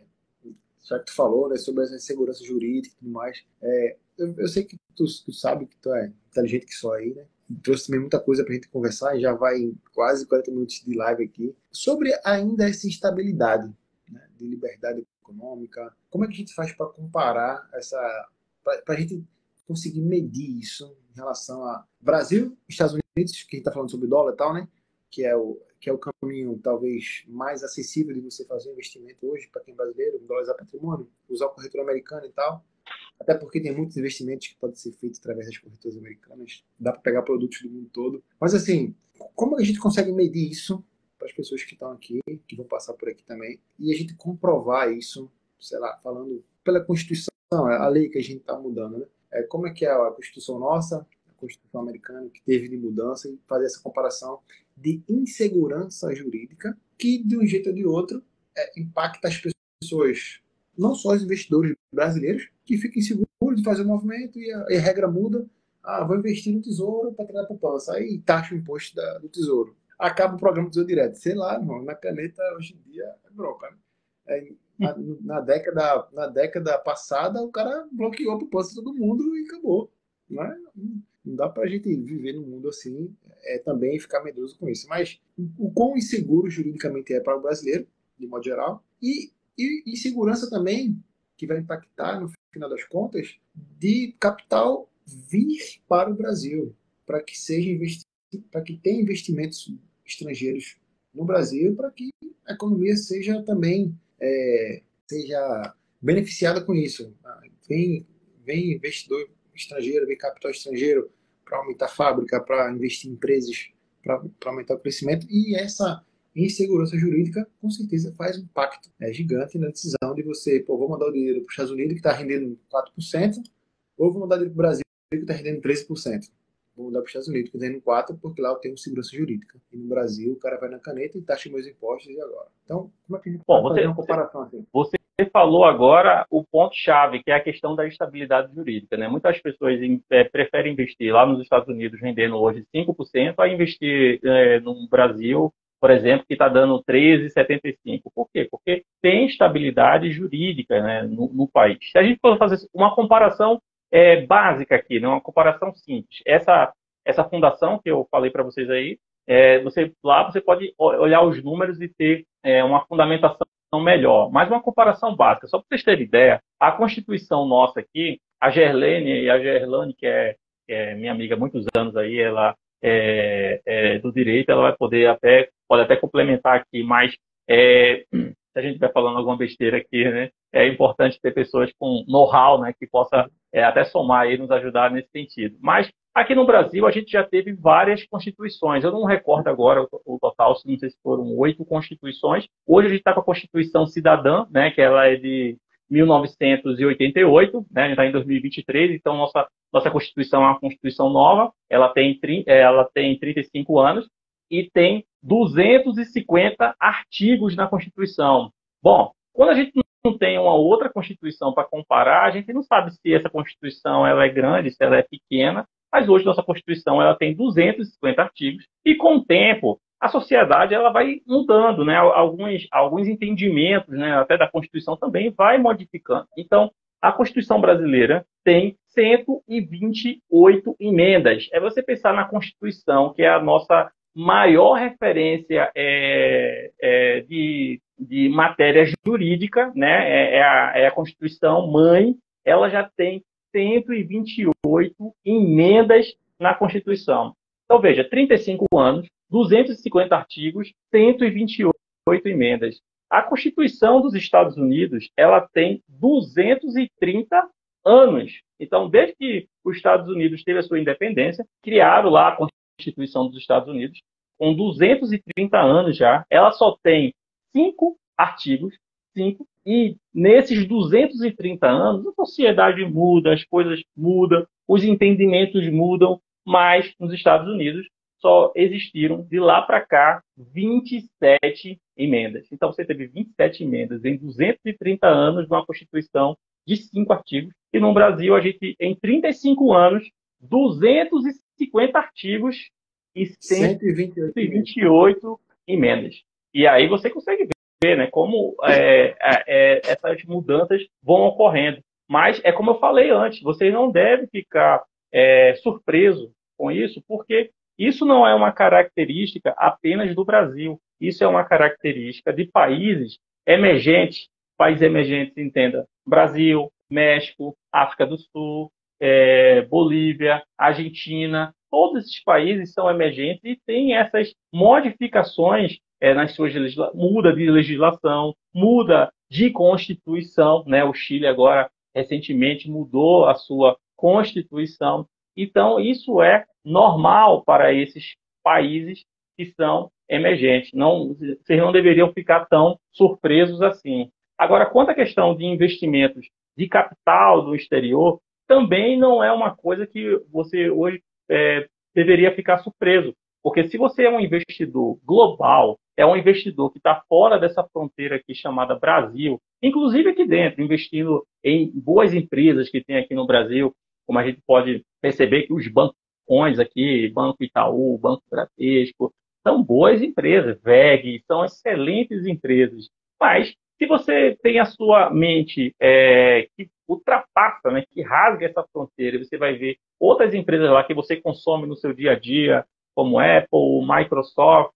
já que tu falou né, sobre essa insegurança jurídica e tudo mais, é, eu, eu, sei que tu, tu, sabe que tu é inteligente que só aí, né? Trouxe também muita coisa pra gente conversar, já vai quase 40 minutos de live aqui, sobre ainda essa instabilidade né, de liberdade econômica. Como é que a gente faz para comparar essa. para a gente conseguir medir isso em relação a Brasil, Estados Unidos, que a gente está falando sobre dólar e tal, né? Que é o, que é o caminho talvez mais acessível de você fazer investimento hoje para quem é brasileiro, dólares patrimônio, usar o corretor americano e tal. Até porque tem muitos investimentos que podem ser feitos através das corretoras americanas. Dá para pegar produtos do mundo todo. Mas assim, como a gente consegue medir isso para as pessoas que estão aqui, que vão passar por aqui também, e a gente comprovar isso, sei lá, falando pela Constituição, a lei que a gente está mudando, né? É, como é que é a Constituição nossa, a Constituição americana, que teve de mudança, e fazer essa comparação de insegurança jurídica que, de um jeito ou de outro, é, impacta as pessoas, não só os investidores brasileiros, que ficam inseguros de fazer o movimento e a, e a regra muda, Ah, vou investir no tesouro para criar poupança. Aí taxa o imposto da, do tesouro. Acaba o programa do tesouro direto. Sei lá, irmão, na caneta hoje em dia é bronca. Né? É, na, na, década, na década passada, o cara bloqueou a poupança de todo mundo e acabou. Né? Não dá para a gente viver num mundo assim é, também ficar medroso com isso. Mas o quão inseguro juridicamente é para o brasileiro, de modo geral, e, e insegurança também que vai impactar, no final das contas, de capital vir para o Brasil, para que seja para que tenha investimentos estrangeiros no Brasil, para que a economia seja também é, seja beneficiada com isso. Vem, vem investidor estrangeiro, vem capital estrangeiro para aumentar a fábrica, para investir em empresas, para aumentar o crescimento, e essa insegurança jurídica, com certeza, faz um impacto é, gigante na decisão de você, pô, vou mandar o dinheiro para os Estados Unidos, que está rendendo 4%, ou vou mandar dinheiro para o Brasil, que está rendendo 13%. Vou mandar para os Estados Unidos, que está rendendo 4%, porque lá eu tenho segurança jurídica. E no Brasil, o cara vai na caneta e taxa meus impostos e agora. Então, como é que a gente Bom, pode você, fazer uma comparação assim? Você falou agora o ponto-chave, que é a questão da estabilidade jurídica. Né? Muitas pessoas é, preferem investir lá nos Estados Unidos, rendendo hoje 5%, a investir é, no Brasil, por exemplo, que está dando 13,75%. Por quê? Porque tem estabilidade jurídica né, no, no, país. Se a gente for fazer uma comparação é, básica aqui, né, uma comparação simples, essa, essa fundação que eu falei para vocês aí, é, você, lá você pode olhar os números e ter é, uma fundamentação melhor. Mas uma comparação básica, só para vocês terem ideia, a Constituição nossa aqui, a Gerlene e a Gerlane, que é, que é minha amiga há muitos anos aí, ela é, é, do direito, ela vai poder até, pode até complementar aqui, mas é, se a gente estiver falando alguma besteira aqui, né, é importante ter pessoas com know-how, né, que possa é, até somar e nos ajudar nesse sentido. Mas aqui no Brasil a gente já teve várias constituições. Eu não recordo agora o, total, não sei se foram oito constituições. Hoje a gente está com a Constituição Cidadã, né, que ela é de 1988, né, a gente está em 2023, então nossa, nossa Constituição é uma Constituição nova, ela tem, ela tem 35 anos e tem 250 artigos na Constituição. Bom, quando a gente não tem uma outra Constituição para comparar, a gente não sabe se essa Constituição ela é grande, se ela é pequena, mas hoje nossa Constituição ela tem 250 artigos e com o tempo a sociedade ela vai mudando, né? Alguns, alguns entendimentos, né? Até da Constituição também vai modificando. Então, a Constituição brasileira tem 128 emendas. É você pensar na Constituição, que é a nossa maior referência é, é, de, de matéria jurídica, né? É, é, a, é a Constituição mãe. Ela já tem 128 emendas na Constituição. Então, veja, 35 anos, 250 artigos, 128 emendas. A Constituição dos Estados Unidos, ela tem 230 anos. Então, desde que os Estados Unidos teve a sua independência, criaram lá a Constituição dos Estados Unidos, com 230 anos já, ela só tem cinco artigos, e nesses 230 anos, a sociedade muda, as coisas mudam, os entendimentos mudam, mas nos Estados Unidos só existiram de lá para cá 27 emendas. Então você teve 27 emendas em 230 anos numa Constituição de cinco artigos. E no Brasil, a gente, em 35 anos, 250 artigos e 128, 128 emendas. E aí você consegue ver né, como é, é, é, essas mudanças vão ocorrendo. Mas é como eu falei antes, você não deve ficar é, surpreso com isso, porque isso não é uma característica apenas do Brasil. Isso é uma característica de países emergentes, países emergentes, entenda, Brasil, México, África do Sul, é, Bolívia, Argentina, todos esses países são emergentes e têm essas modificações é, nas suas legislações, muda de legislação, muda de constituição, né? O Chile agora recentemente mudou a sua constituição. Então, isso é normal para esses países que são emergentes. Não, vocês não deveriam ficar tão surpresos assim. Agora, quanto à questão de investimentos de capital do exterior, também não é uma coisa que você hoje é, deveria ficar surpreso. Porque se você é um investidor global, é um investidor que está fora dessa fronteira aqui chamada Brasil, inclusive aqui dentro, investindo em boas empresas que tem aqui no Brasil, como a gente pode perceber que os bancões aqui, Banco Itaú, Banco Bradesco, são boas empresas, VEG, são excelentes empresas. Mas se você tem a sua mente é, que ultrapassa, né, que rasga essa fronteira, você vai ver outras empresas lá que você consome no seu dia a dia, como Apple, Microsoft,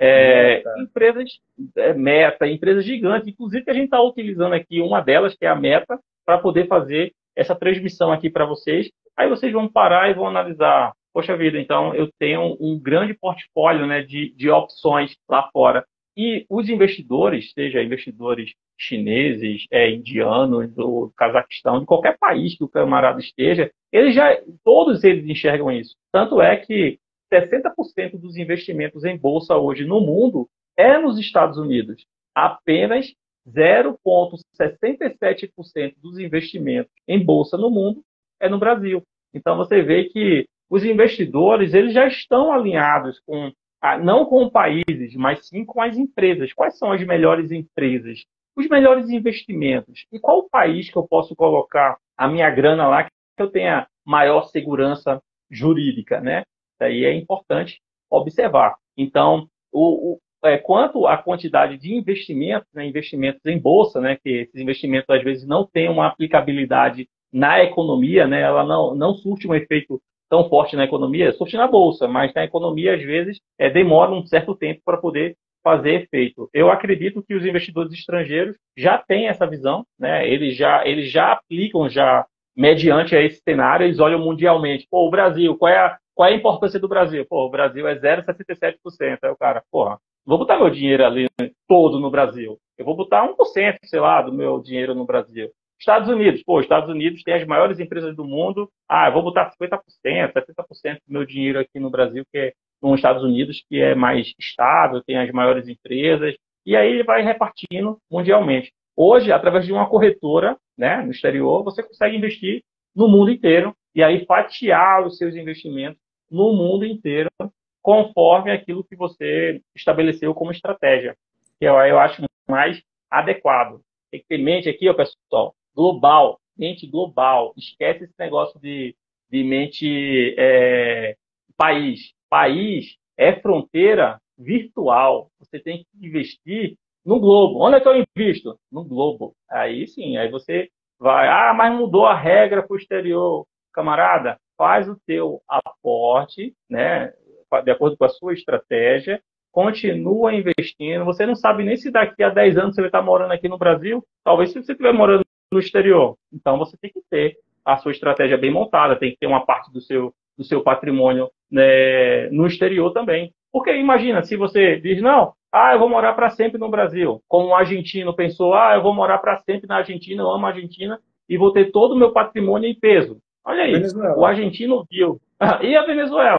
é, empresas é, Meta, empresas gigantes, inclusive que a gente está utilizando aqui uma delas, que é a Meta, para poder fazer essa transmissão aqui para vocês. Aí vocês vão parar e vão analisar. Poxa vida, então eu tenho um grande portfólio né, de, de opções lá fora. E os investidores, seja investidores chineses, é, indianos, do Cazaquistão, de qualquer país que o camarada esteja, eles já, todos eles enxergam isso. Tanto é que 60% dos investimentos em bolsa hoje no mundo é nos Estados Unidos. Apenas 0,67% dos investimentos em bolsa no mundo é no Brasil. Então você vê que os investidores eles já estão alinhados com não com países, mas sim com as empresas. Quais são as melhores empresas? Os melhores investimentos. E qual país que eu posso colocar a minha grana lá que eu tenha maior segurança jurídica, né? Daí é importante observar. Então, o, o é, quanto à quantidade de investimentos, né, investimentos em bolsa, né, que esses investimentos às vezes não têm uma aplicabilidade na economia, né, ela não, não surte um efeito tão forte na economia, surte na bolsa, mas na economia às vezes é, demora um certo tempo para poder fazer efeito. Eu acredito que os investidores estrangeiros já têm essa visão, né, eles já eles já aplicam já mediante esse cenário, eles olham mundialmente. Pô, o Brasil, qual é a, qual é a importância do Brasil? Pô, o Brasil é 0,67%. Aí o cara, porra, vou botar meu dinheiro ali todo no Brasil. Eu vou botar 1%, sei lá, do meu dinheiro no Brasil. Estados Unidos, pô, Estados Unidos tem as maiores empresas do mundo. Ah, eu vou botar 50%, 70% do meu dinheiro aqui no Brasil, que é nos Estados Unidos, que é mais estável, tem as maiores empresas. E aí ele vai repartindo mundialmente. Hoje, através de uma corretora né, no exterior, você consegue investir no mundo inteiro e aí fatiar os seus investimentos no mundo inteiro, conforme aquilo que você estabeleceu como estratégia, que eu, eu acho mais adequado. Tem que ter mente aqui, ó, pessoal, global, mente global. Esquece esse negócio de, de mente é, país. País é fronteira virtual. Você tem que investir no globo. Onde é que eu invisto? No globo. Aí sim, aí você vai, ah, mas mudou a regra para o exterior. Camarada, faz o teu aporte, né, de acordo com a sua estratégia, continua investindo. Você não sabe nem se daqui a 10 anos você vai estar morando aqui no Brasil, talvez se você estiver morando no exterior. Então você tem que ter a sua estratégia bem montada, tem que ter uma parte do seu, do seu patrimônio né, no exterior também. Porque imagina, se você diz, não, ah, eu vou morar para sempre no Brasil. Como um argentino pensou, ah, eu vou morar para sempre na Argentina, eu amo a Argentina e vou ter todo o meu patrimônio em peso. Olha aí, Venezuela. o argentino viu. e a Venezuela?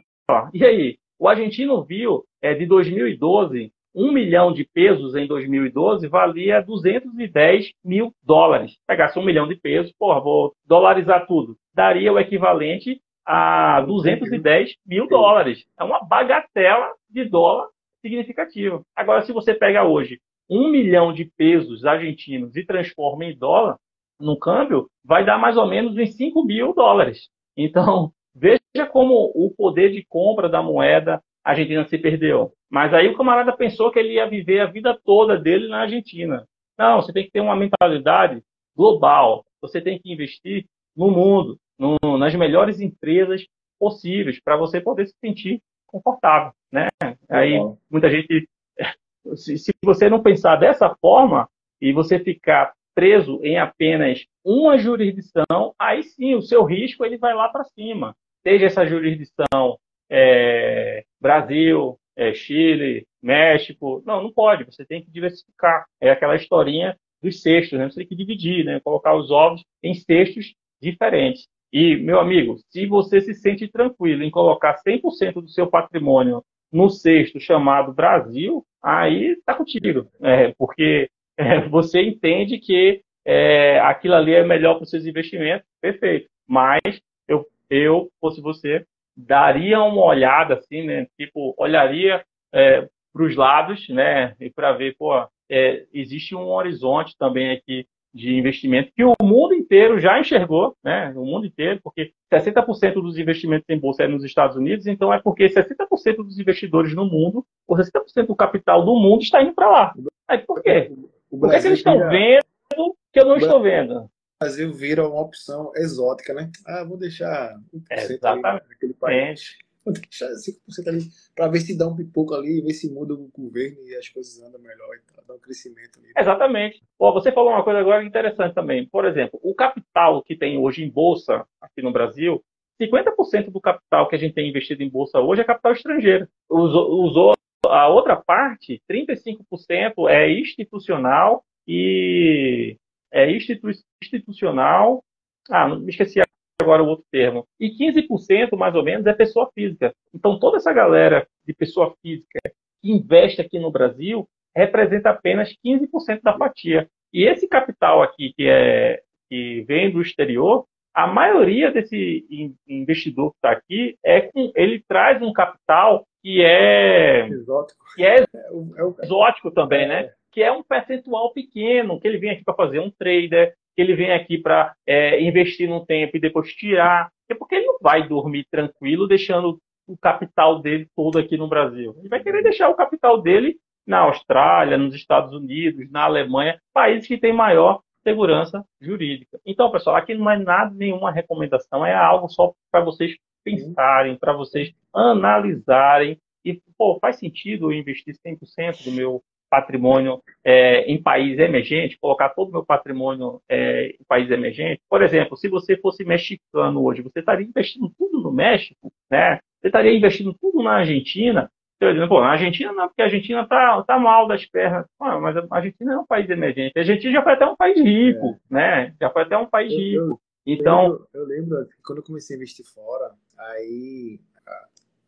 E aí? O argentino viu, é, de 2012, um milhão de pesos em 2012 valia 210 mil dólares. Pegasse um milhão de pesos, porra, vou dolarizar tudo. Daria o equivalente a 210 mil dólares. É uma bagatela de dólar significativa. Agora, se você pega hoje um milhão de pesos argentinos e transforma em dólar, no câmbio, vai dar mais ou menos uns 5 mil dólares. Então, veja como o poder de compra da moeda argentina se perdeu. Mas aí o camarada pensou que ele ia viver a vida toda dele na Argentina. Não, você tem que ter uma mentalidade global. Você tem que investir no mundo, no, nas melhores empresas possíveis para você poder se sentir confortável, né? Aí muita gente, se, se você não pensar dessa forma e você ficar preso em apenas uma jurisdição, aí sim o seu risco ele vai lá para cima. Seja essa jurisdição é, Brasil, é, Chile, México, não, não pode. Você tem que diversificar. É aquela historinha dos cestos, né? Você tem que dividir, né? Colocar os ovos em cestos diferentes. E, meu amigo, se você se sente tranquilo em colocar 100% do seu patrimônio no cesto chamado Brasil, aí está contigo. É, porque é, você entende que é, aquilo ali é melhor para os seus investimentos, perfeito. Mas eu, eu, fosse você, daria uma olhada assim, né? Tipo, olharia é, para os lados, né? E para ver, pô, é, existe um horizonte também aqui de investimento que o mundo inteiro já enxergou, né? O mundo inteiro, porque 60% dos investimentos em bolsa é nos Estados Unidos, então é porque 60% dos investidores no mundo, ou 60% do capital do mundo está indo para lá. Aí por quê? Por que, que eles estão vendo que eu não estou vendo? O Brasil vira uma opção exótica, né? Ah, vou deixar 1% Exatamente. naquele país. Vou deixar 5% ali para ver se dá um pipoco ali, ver se muda o governo e as coisas andam melhor e tal, dá um crescimento ali. Exatamente. Pô, você falou uma coisa agora interessante também. Por exemplo, o capital que tem hoje em bolsa aqui no Brasil, 50% do capital que a gente tem investido em bolsa hoje é capital estrangeiro. Usou, usou a outra parte, 35% é institucional e é institu institucional. Ah, me esqueci agora o outro termo. E 15% mais ou menos é pessoa física. Então toda essa galera de pessoa física que investe aqui no Brasil representa apenas 15% da fatia. E esse capital aqui que é que vem do exterior, a maioria desse investidor que está aqui é ele traz um capital que é exótico, que é, é, é exótico também, né? é. né? Que é um percentual pequeno, que ele vem aqui para fazer um trader, que ele vem aqui para é, investir num tempo e depois tirar. É porque ele não vai dormir tranquilo deixando o capital dele todo aqui no Brasil. Ele vai querer deixar o capital dele na Austrália, nos Estados Unidos, na Alemanha, países que têm maior segurança jurídica. Então, pessoal, aqui não é nada, nenhuma recomendação, é algo só para vocês pensarem, para vocês analisarem e, pô, faz sentido eu investir 100% do meu patrimônio é, em país emergente, colocar todo o meu patrimônio é, em país emergente. Por exemplo, se você fosse mexicano hoje, você estaria investindo tudo no México, né? Você estaria investindo tudo na Argentina. Você dizendo, pô, na Argentina não, porque a Argentina tá, tá mal das pernas. Ah, mas a Argentina é um país emergente. A Argentina já foi até um país rico, é. né? Já foi até um país eu, rico. Eu, então, eu, eu lembro que quando eu comecei a investir fora, aí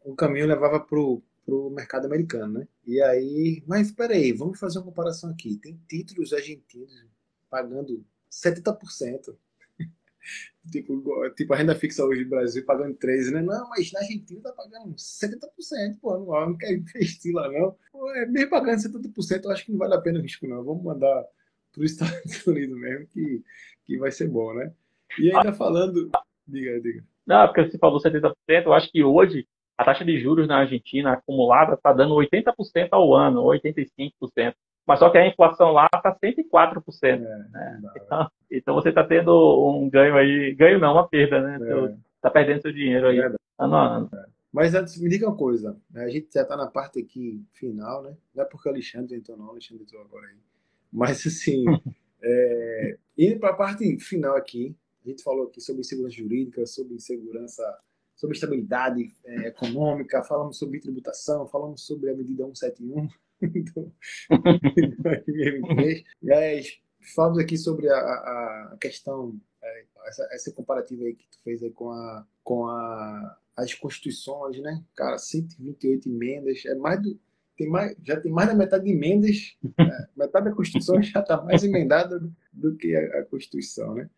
o caminho levava pro para o mercado americano, né? E aí, mas espera aí, vamos fazer uma comparação aqui. Tem títulos argentinos pagando 70%. tipo, tipo, a renda fixa hoje no Brasil pagando 13%, né? Não, mas na Argentina tá pagando 70%, pô, não, não quer investir lá não. Pô, é, mesmo pagando 70%, eu acho que não vale a pena o risco não. Vamos mandar para os Estados Unidos mesmo, que, que vai ser bom, né? E ainda falando... Diga, diga. Não, porque você falou 70%, eu acho que hoje a taxa de juros na Argentina acumulada está dando 80% ao ano, 85%. Mas só que a inflação lá está 104%. É, né? então, então, você está tendo um ganho aí, ganho não, uma perda, né? Está é. perdendo seu dinheiro aí, é. ano a ano. É. Mas antes, me diga uma coisa, né? a gente já está na parte aqui final, né? Não é porque o Alexandre entrou não, o Alexandre entrou agora aí. Mas assim, é, indo para a parte final aqui, a gente falou aqui sobre segurança jurídica, sobre segurança sobre estabilidade é, econômica, falamos sobre tributação, falamos sobre a medida 171 do, e aí, falamos aqui sobre a, a questão, é, essa, essa comparativa aí que tu fez aí com, a, com a, as constituições, né? Cara, 128 emendas, é mais do, tem mais, já tem mais da metade de emendas, é, metade da Constituição já está mais emendada do, do que a, a, Constituição, né?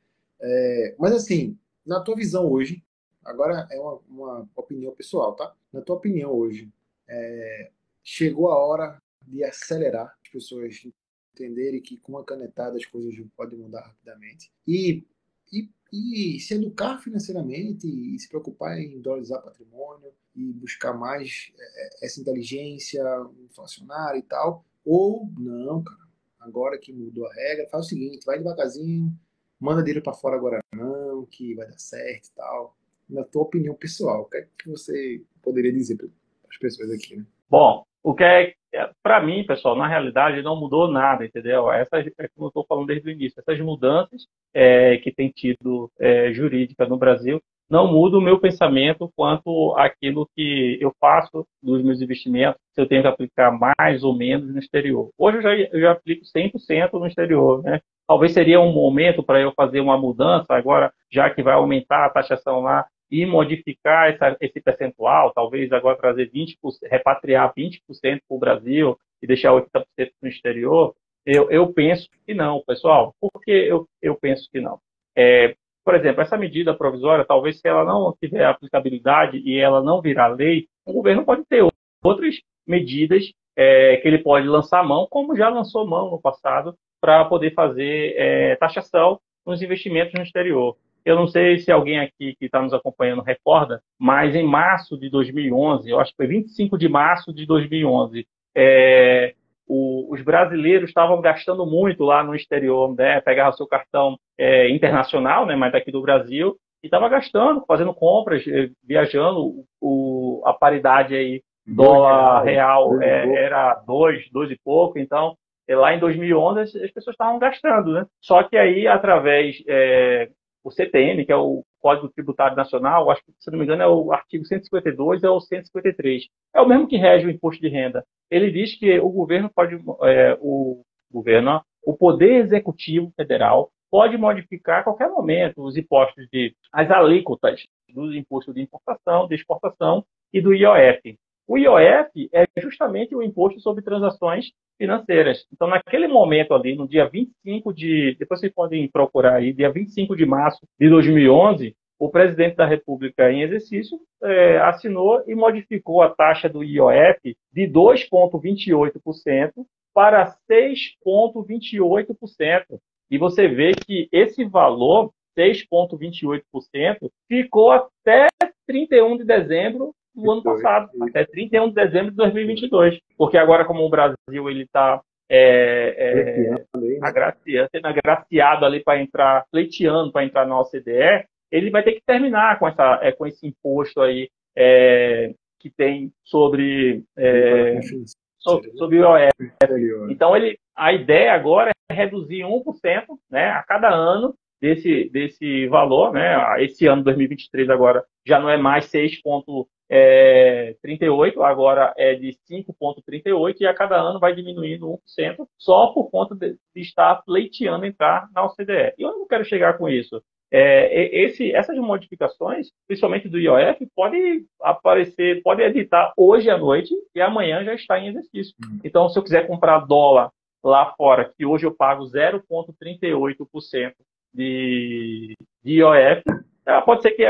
É, mas assim, na tua visão hoje, Agora é uma, uma opinião pessoal, tá? Na tua opinião hoje, é, chegou a hora de acelerar as pessoas entenderem que com uma canetada as coisas podem mudar rapidamente e, e, e se educar financeiramente e se preocupar em dolarizar patrimônio e buscar mais é, essa inteligência inflacionária e tal, ou não, cara, agora que mudou a regra, faz o seguinte, vai devagarzinho, manda dinheiro para fora agora não, que vai dar certo e tal na tua opinião pessoal, o que é que você poderia dizer para as pessoas aqui? Né? Bom, o que é, para mim, pessoal, na realidade não mudou nada, entendeu? Essas, é como eu estou falando desde o início, essas mudanças é, que tem tido é, jurídica no Brasil não muda o meu pensamento quanto àquilo que eu faço dos meus investimentos, se eu tenho que aplicar mais ou menos no exterior. Hoje eu já, eu já aplico 100% no exterior, né? Talvez seria um momento para eu fazer uma mudança agora, já que vai aumentar a taxação lá, e modificar essa, esse percentual, talvez agora trazer 20%, repatriar 20% para o Brasil e deixar 80% no exterior, eu, eu penso que não, pessoal. Por que eu, eu penso que não? É, por exemplo, essa medida provisória, talvez se ela não tiver aplicabilidade e ela não virar lei, o governo pode ter outras medidas é, que ele pode lançar mão, como já lançou mão no passado, para poder fazer é, taxação nos investimentos no exterior. Eu não sei se alguém aqui que está nos acompanhando recorda, mas em março de 2011, eu acho que foi 25 de março de 2011, é, o, os brasileiros estavam gastando muito lá no exterior, né? Pegava seu cartão é, internacional, né? Mas daqui do Brasil, e estava gastando, fazendo compras, eh, viajando. O, a paridade aí, dólar real, é, era dois, dois e pouco. Então, lá em 2011, as, as pessoas estavam gastando, né? Só que aí, através é, o CTN, que é o Código Tributário Nacional, acho que, se não me engano, é o artigo 152 ou 153. É o mesmo que rege o imposto de renda. Ele diz que o governo pode, é, o governo, o Poder Executivo Federal pode modificar a qualquer momento os impostos de, as alíquotas dos impostos de importação, de exportação e do IOF. O IOF é justamente o imposto sobre transações financeiras. Então, naquele momento ali, no dia 25 de. Depois vocês podem procurar aí, dia 25 de março de 2011, o presidente da República em exercício é, assinou e modificou a taxa do IOF de 2,28% para 6,28%. E você vê que esse valor, 6,28%, ficou até 31 de dezembro do ano passado, até 31 de dezembro de 2022. Porque agora, como o Brasil ele está é, é, né? agraciado, sendo agraciado ali para entrar, pleiteando para entrar na OCDE, ele vai ter que terminar com, essa, é, com esse imposto aí é, que tem sobre, é, sobre, sobre o IOF. Então, ele, a ideia agora é reduzir 1% né, a cada ano desse, desse valor. Né? Esse ano, 2023, agora já não é mais 6,38, é, agora é de 5,38 e a cada ano vai diminuindo 1% só por conta de, de estar pleiteando entrar na OCDE. E onde eu quero chegar com isso? É, esse, essas modificações, principalmente do IOF, pode aparecer, pode editar hoje à noite e amanhã já está em exercício. Uhum. Então, se eu quiser comprar dólar lá fora, que hoje eu pago 0,38% de, de IOF, pode ser que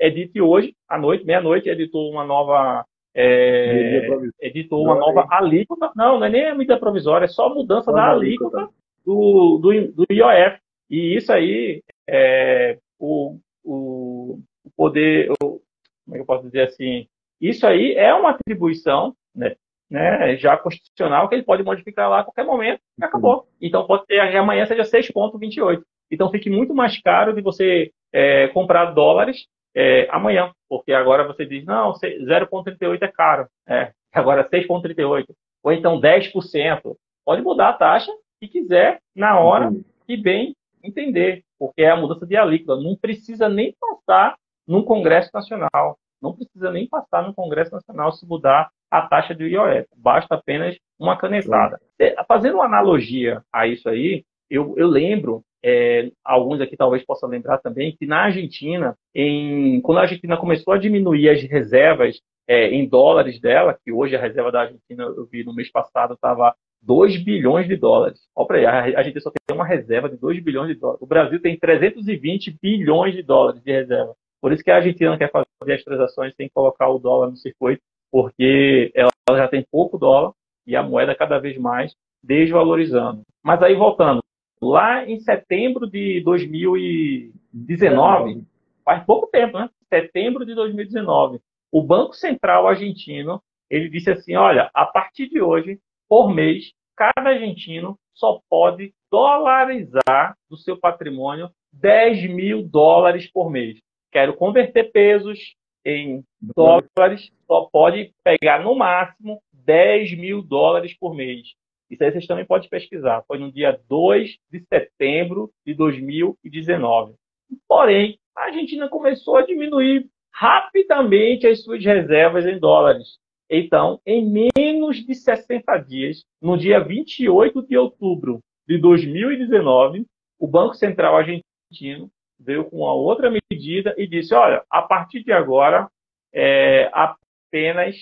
edite hoje à noite, meia-noite, editou uma nova é, editou uma nova alíquota. Não, não é nem a medida provisória, é só a mudança da alíquota do, do, do IOF. E isso aí, é, o, o, poder, o, como é que eu posso dizer assim, isso aí é uma atribuição, né, né, já constitucional, que ele pode modificar lá a qualquer momento e acabou. Então pode ser amanhã seja 6,28. Então fique muito mais caro de você é, comprar dólares é, amanhã, porque agora você diz, não, 0,38 é caro, é, agora 6,38, ou então 10%. Pode mudar a taxa se quiser, na hora e bem entender, porque é a mudança de alíquota. Não precisa nem passar no Congresso Nacional. Não precisa nem passar no Congresso Nacional se mudar a taxa do IOF. Basta apenas uma canetada. É, fazendo uma analogia a isso aí, eu, eu lembro, é, alguns aqui talvez possam lembrar também, que na Argentina, em, quando a Argentina começou a diminuir as reservas é, em dólares dela, que hoje a reserva da Argentina, eu vi no mês passado, estava 2 bilhões de dólares. Olha para aí, a gente só tem uma reserva de 2 bilhões de dólares. O Brasil tem 320 bilhões de dólares de reserva. Por isso que a Argentina quer fazer as transações sem colocar o dólar no circuito, porque ela já tem pouco dólar e a moeda cada vez mais desvalorizando. Mas aí voltando, lá em setembro de 2019, faz pouco tempo, né? Setembro de 2019, o Banco Central argentino ele disse assim, olha, a partir de hoje por mês, cada argentino só pode dolarizar do seu patrimônio 10 mil dólares por mês. Quero converter pesos em dólares, só pode pegar no máximo 10 mil dólares por mês. Isso aí vocês também podem pesquisar. Foi no dia 2 de setembro de 2019. Porém, a Argentina começou a diminuir rapidamente as suas reservas em dólares. Então, em menos de 60 dias, no dia 28 de outubro de 2019, o Banco Central argentino veio com uma outra medida e disse: olha, a partir de agora, é apenas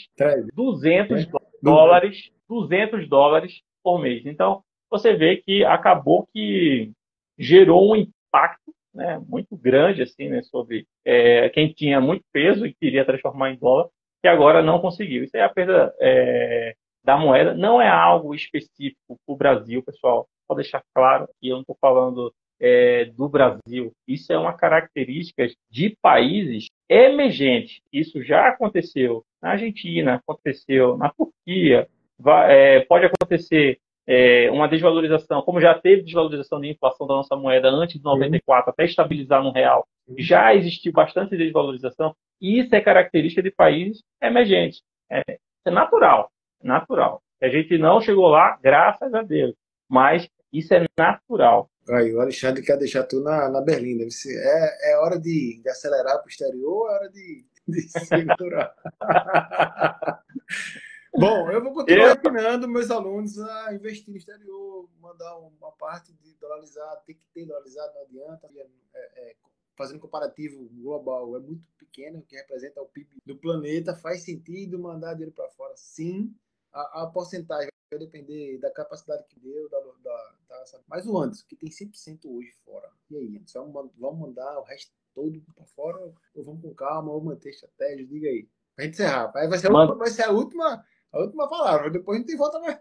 200 dólares, 200 dólares por mês. Então, você vê que acabou que gerou um impacto né, muito grande assim, né, sobre é, quem tinha muito peso e queria transformar em dólar que agora não conseguiu. Isso é a perda é, da moeda. Não é algo específico para o Brasil, pessoal. só deixar claro que eu não estou falando é, do Brasil. Isso é uma característica de países emergentes. Isso já aconteceu na Argentina, aconteceu na Turquia, vai, é, pode acontecer é, uma desvalorização, como já teve desvalorização de inflação da nossa moeda antes de 94, até estabilizar no real, já existiu bastante desvalorização, e isso é característica de países emergentes. É, é natural, natural. A gente não chegou lá, graças a Deus, mas isso é natural. Aí, o Alexandre quer deixar tu na, na ser, é, é hora de, de acelerar para o exterior ou é hora de, de segurar? Bom, eu vou continuar ensinando meus alunos a investir no exterior, mandar uma parte de dolarizado, tem que ter dolarizado, não adianta. É, é, fazendo comparativo global, é muito pequeno, que representa o PIB do planeta. Faz sentido mandar dinheiro para fora? Sim. A, a, porcentagem vai depender da capacidade que deu, da, da, da mas o antes, que tem 100% hoje fora. E aí, antes, vamos, vamos mandar o resto todo para fora ou vamos com calma, ou manter estratégia? Diga aí. Para gente encerrar. Vai ser, a, vai ser a última a última palavra, depois não tem volta mais.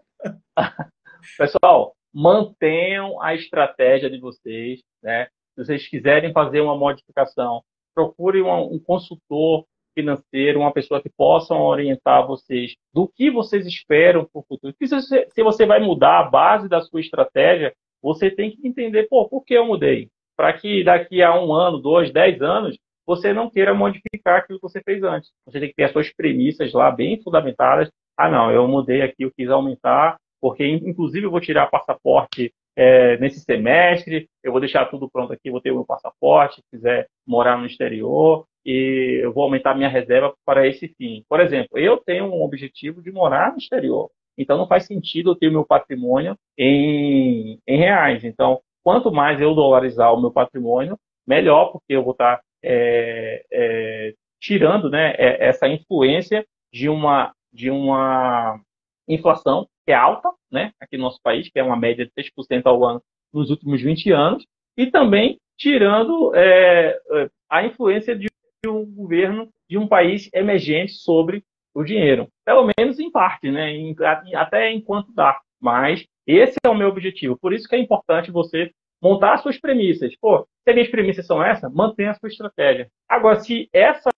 Pessoal, mantenham a estratégia de vocês, né? Se vocês quiserem fazer uma modificação, procure um, um consultor financeiro, uma pessoa que possa orientar vocês do que vocês esperam para o futuro. Se você, se você vai mudar a base da sua estratégia, você tem que entender, pô, por que eu mudei? Para que daqui a um ano, dois, dez anos, você não queira modificar aquilo que você fez antes. Você tem que ter as suas premissas lá bem fundamentadas ah, não, eu mudei aqui, eu quis aumentar, porque inclusive eu vou tirar passaporte é, nesse semestre, eu vou deixar tudo pronto aqui, vou ter o meu passaporte, se quiser morar no exterior, e eu vou aumentar minha reserva para esse fim. Por exemplo, eu tenho um objetivo de morar no exterior, então não faz sentido eu ter o meu patrimônio em, em reais. Então, quanto mais eu dolarizar o meu patrimônio, melhor, porque eu vou estar é, é, tirando né, é, essa influência de uma de uma inflação que é alta, né, aqui no nosso país, que é uma média de 6% ao ano nos últimos 20 anos, e também tirando é, é, a influência de um governo de um país emergente sobre o dinheiro. Pelo menos em parte, né, em, até enquanto dá. Mas esse é o meu objetivo. Por isso que é importante você montar as suas premissas. Pô, se as minhas premissas são essas, mantenha a sua estratégia. Agora, se essa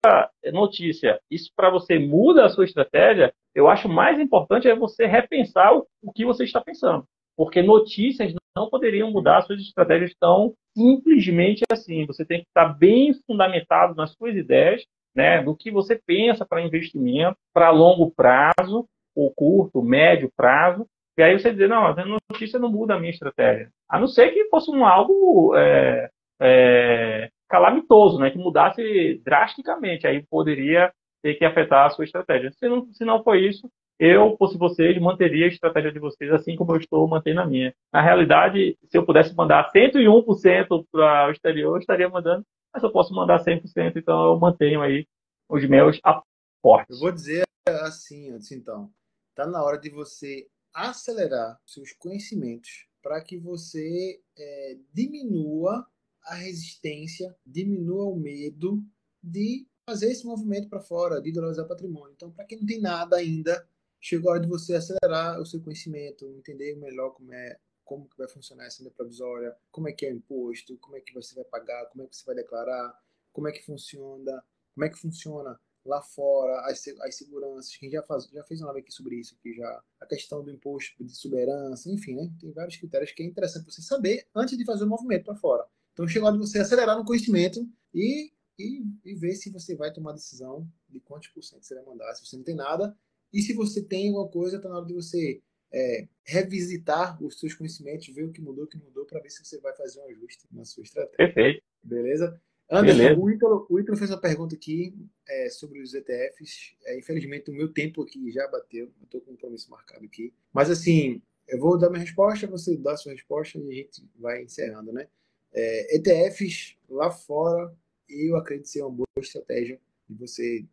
notícia, isso para você muda a sua estratégia, eu acho mais importante é você repensar o, o que você está pensando. Porque notícias não poderiam mudar as suas estratégias tão simplesmente assim. Você tem que estar bem fundamentado nas suas ideias, né, do que você pensa para investimento, para longo prazo, ou curto, médio prazo, e aí você dizer, não, a notícia não muda a minha estratégia. A não ser que fosse um algo é, é, calamitoso, né? Que mudasse drasticamente. Aí poderia ter que afetar a sua estratégia. Se não, se não for isso, eu, fosse vocês, manteria a estratégia de vocês assim como eu estou mantendo a minha. Na realidade, se eu pudesse mandar 101% para o exterior, eu estaria mandando, mas eu posso mandar 100%, então eu mantenho aí os meus aportes. Eu vou dizer assim, antes então, tá na hora de você acelerar seus conhecimentos para que você é, diminua a resistência, diminua o medo de fazer esse movimento para fora, de dolarizar patrimônio. Então, para quem não tem nada ainda, chegou a hora de você acelerar o seu conhecimento, entender melhor como é como que vai funcionar essa lei provisória, como é que é o imposto, como é que você vai pagar, como é que você vai declarar, como é que funciona, como é que funciona lá fora, as, as seguranças, que já, faz, já fez uma live aqui sobre isso, aqui já, a questão do imposto de soberança, enfim, né? Tem vários critérios que é interessante você saber antes de fazer o movimento para fora. Então chegou a hora de você acelerar no conhecimento e, e, e ver se você vai tomar decisão de quantos por cento você vai mandar, se você não tem nada, e se você tem alguma coisa, está na hora de você é, revisitar os seus conhecimentos, ver o que mudou, o que mudou, para ver se você vai fazer um ajuste na sua estratégia. Perfeito. Beleza? Anderson, o Ítalo, o Ítalo, fez uma pergunta aqui é, sobre os ETFs. É, infelizmente, o meu tempo aqui já bateu. Eu estou com um compromisso marcado aqui. Mas, assim, eu vou dar minha resposta, você dá a sua resposta e a gente vai encerrando, né? É, ETFs lá fora, eu acredito ser uma boa estratégia de você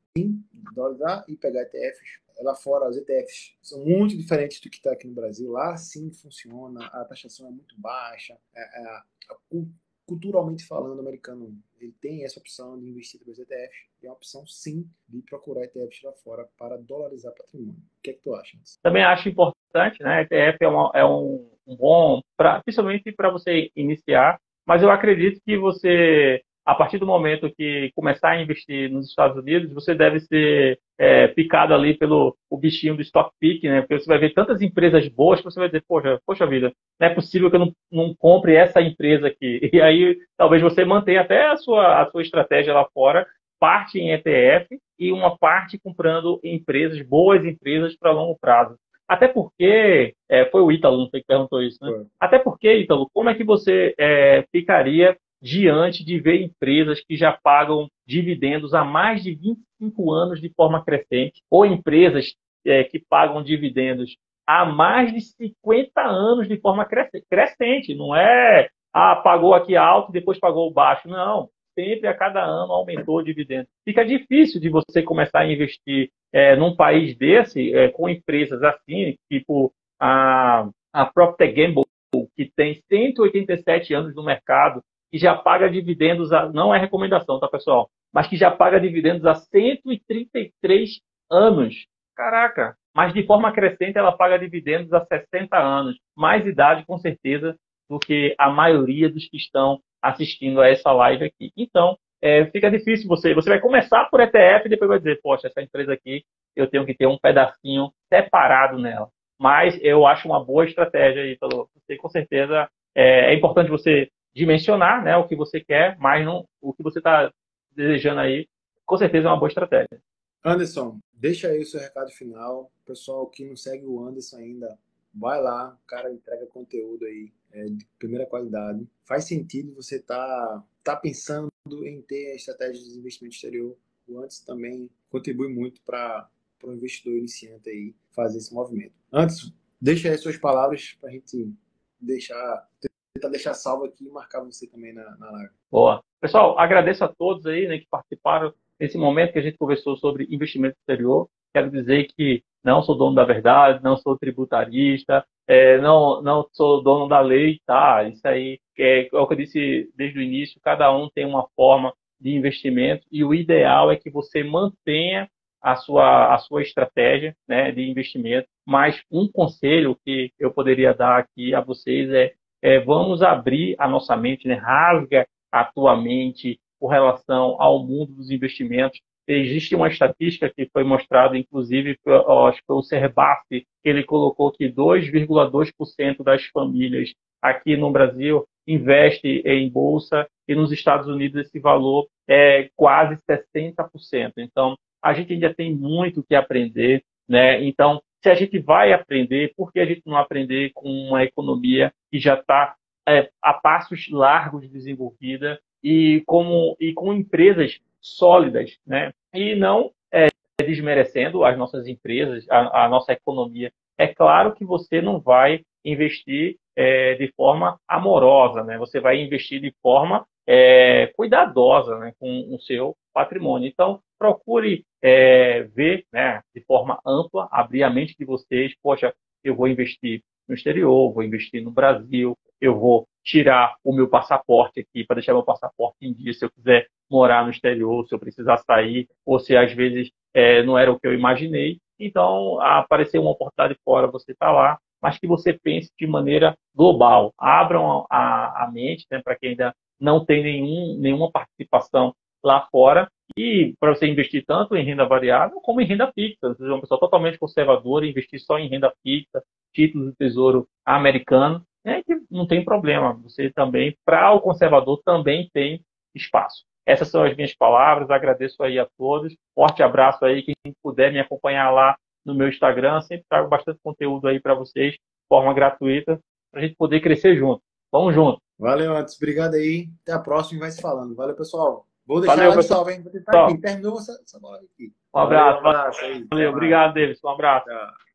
dolarizar e pegar ETFs. Lá fora, os ETFs são muito diferentes do que está aqui no Brasil. Lá sim funciona, a taxação é muito baixa, é, é, culturalmente falando, o americano ele tem essa opção de investir nos ETFs, tem a opção sim de procurar ETFs lá fora para dolarizar patrimônio. O que é que tu acha? Também acho importante, né? ETF é, uma, é um, um bom, pra, principalmente para você iniciar, mas eu acredito que você a partir do momento que começar a investir nos Estados Unidos, você deve ser é, picado ali pelo o bichinho do stock pick, né? Porque você vai ver tantas empresas boas que você vai dizer, poxa, poxa vida, não é possível que eu não, não compre essa empresa aqui. E aí, talvez você mantenha até a sua, a sua estratégia lá fora, parte em ETF e uma parte comprando empresas, boas empresas para longo prazo. Até porque, é, foi o Ítalo que perguntou isso, né? Foi. Até porque, Ítalo, como é que você é, ficaria diante de ver empresas que já pagam dividendos há mais de 25 anos de forma crescente, ou empresas é, que pagam dividendos há mais de 50 anos de forma crescente. Não é, ah, pagou aqui alto, depois pagou baixo. Não. Sempre a cada ano aumentou o dividendo. Fica difícil de você começar a investir é, num país desse, é, com empresas assim, tipo a, a Procter Gamble, que tem 187 anos no mercado, que já paga dividendos, a, não é recomendação, tá, pessoal? Mas que já paga dividendos há 133 anos. Caraca! Mas de forma crescente ela paga dividendos há 60 anos. Mais idade, com certeza, do que a maioria dos que estão assistindo a essa live aqui. Então, é, fica difícil você. Você vai começar por ETF e depois vai dizer, poxa, essa empresa aqui eu tenho que ter um pedacinho separado nela. Mas eu acho uma boa estratégia, Ítalo. Você com certeza é, é importante você dimensionar né, o que você quer, mas não, o que você está desejando aí, com certeza é uma boa estratégia. Anderson, deixa aí o seu recado final. Pessoal que não segue o Anderson ainda, vai lá, o cara entrega conteúdo aí é, de primeira qualidade. Faz sentido você tá, tá pensando em ter a estratégia de investimento exterior. O Anderson também contribui muito para o investidor iniciante aí fazer esse movimento. Antes, deixa aí suas palavras para a gente deixar tentar deixar salvo aqui e marcar você também na, na live. Boa. Pessoal, agradeço a todos aí né, que participaram nesse momento que a gente conversou sobre investimento exterior. Quero dizer que não sou dono da verdade, não sou tributarista, é, não, não sou dono da lei, tá? Isso aí é, é o que eu disse desde o início, cada um tem uma forma de investimento e o ideal é que você mantenha a sua, a sua estratégia né, de investimento. Mas um conselho que eu poderia dar aqui a vocês é é, vamos abrir a nossa mente, né? rasga a tua mente com relação ao mundo dos investimentos. Existe uma estatística que foi mostrada, inclusive, acho que o Serbassi, que ele colocou que 2,2% das famílias aqui no Brasil investe em bolsa e nos Estados Unidos esse valor é quase 60%. Então, a gente ainda tem muito que aprender, né? Então, se a gente vai aprender, por que a gente não aprender com uma economia que já está é, a passos largos desenvolvida e, como, e com empresas sólidas, né? E não é, desmerecendo as nossas empresas, a, a, nossa economia. É claro que você não vai investir é, de forma amorosa, né? Você vai investir de forma é, cuidadosa né, com o seu patrimônio. Então, procure é, ver né, de forma ampla, abrir a mente de vocês. Poxa, eu vou investir no exterior, vou investir no Brasil, eu vou tirar o meu passaporte aqui para deixar meu passaporte em dia se eu quiser morar no exterior, se eu precisar sair, ou se às vezes é, não era o que eu imaginei. Então, aparecer uma oportunidade fora, você está lá, mas que você pense de maneira global. Abram a, a mente né, para quem ainda não tem nenhum, nenhuma participação lá fora e para você investir tanto em renda variável como em renda fixa. Você é uma pessoa totalmente conservadora, investir só em renda fixa, títulos do tesouro americano, é que não tem problema. Você também, para o conservador, também tem espaço. Essas são as minhas palavras, agradeço aí a todos. Forte abraço aí, quem puder me acompanhar lá no meu Instagram, sempre trago bastante conteúdo aí para vocês, de forma gratuita, para a gente poder crescer junto. Vamos junto. Valeu, Atos. Obrigado aí. Até a próxima e vai se falando. Valeu, pessoal. Vou deixar Valeu, pessoal. salve, hein? Vou tentar aqui. Terminou essa, essa bola aqui. Um abraço. Valeu, um abraço Valeu, obrigado, Davis. Um abraço. Tchau.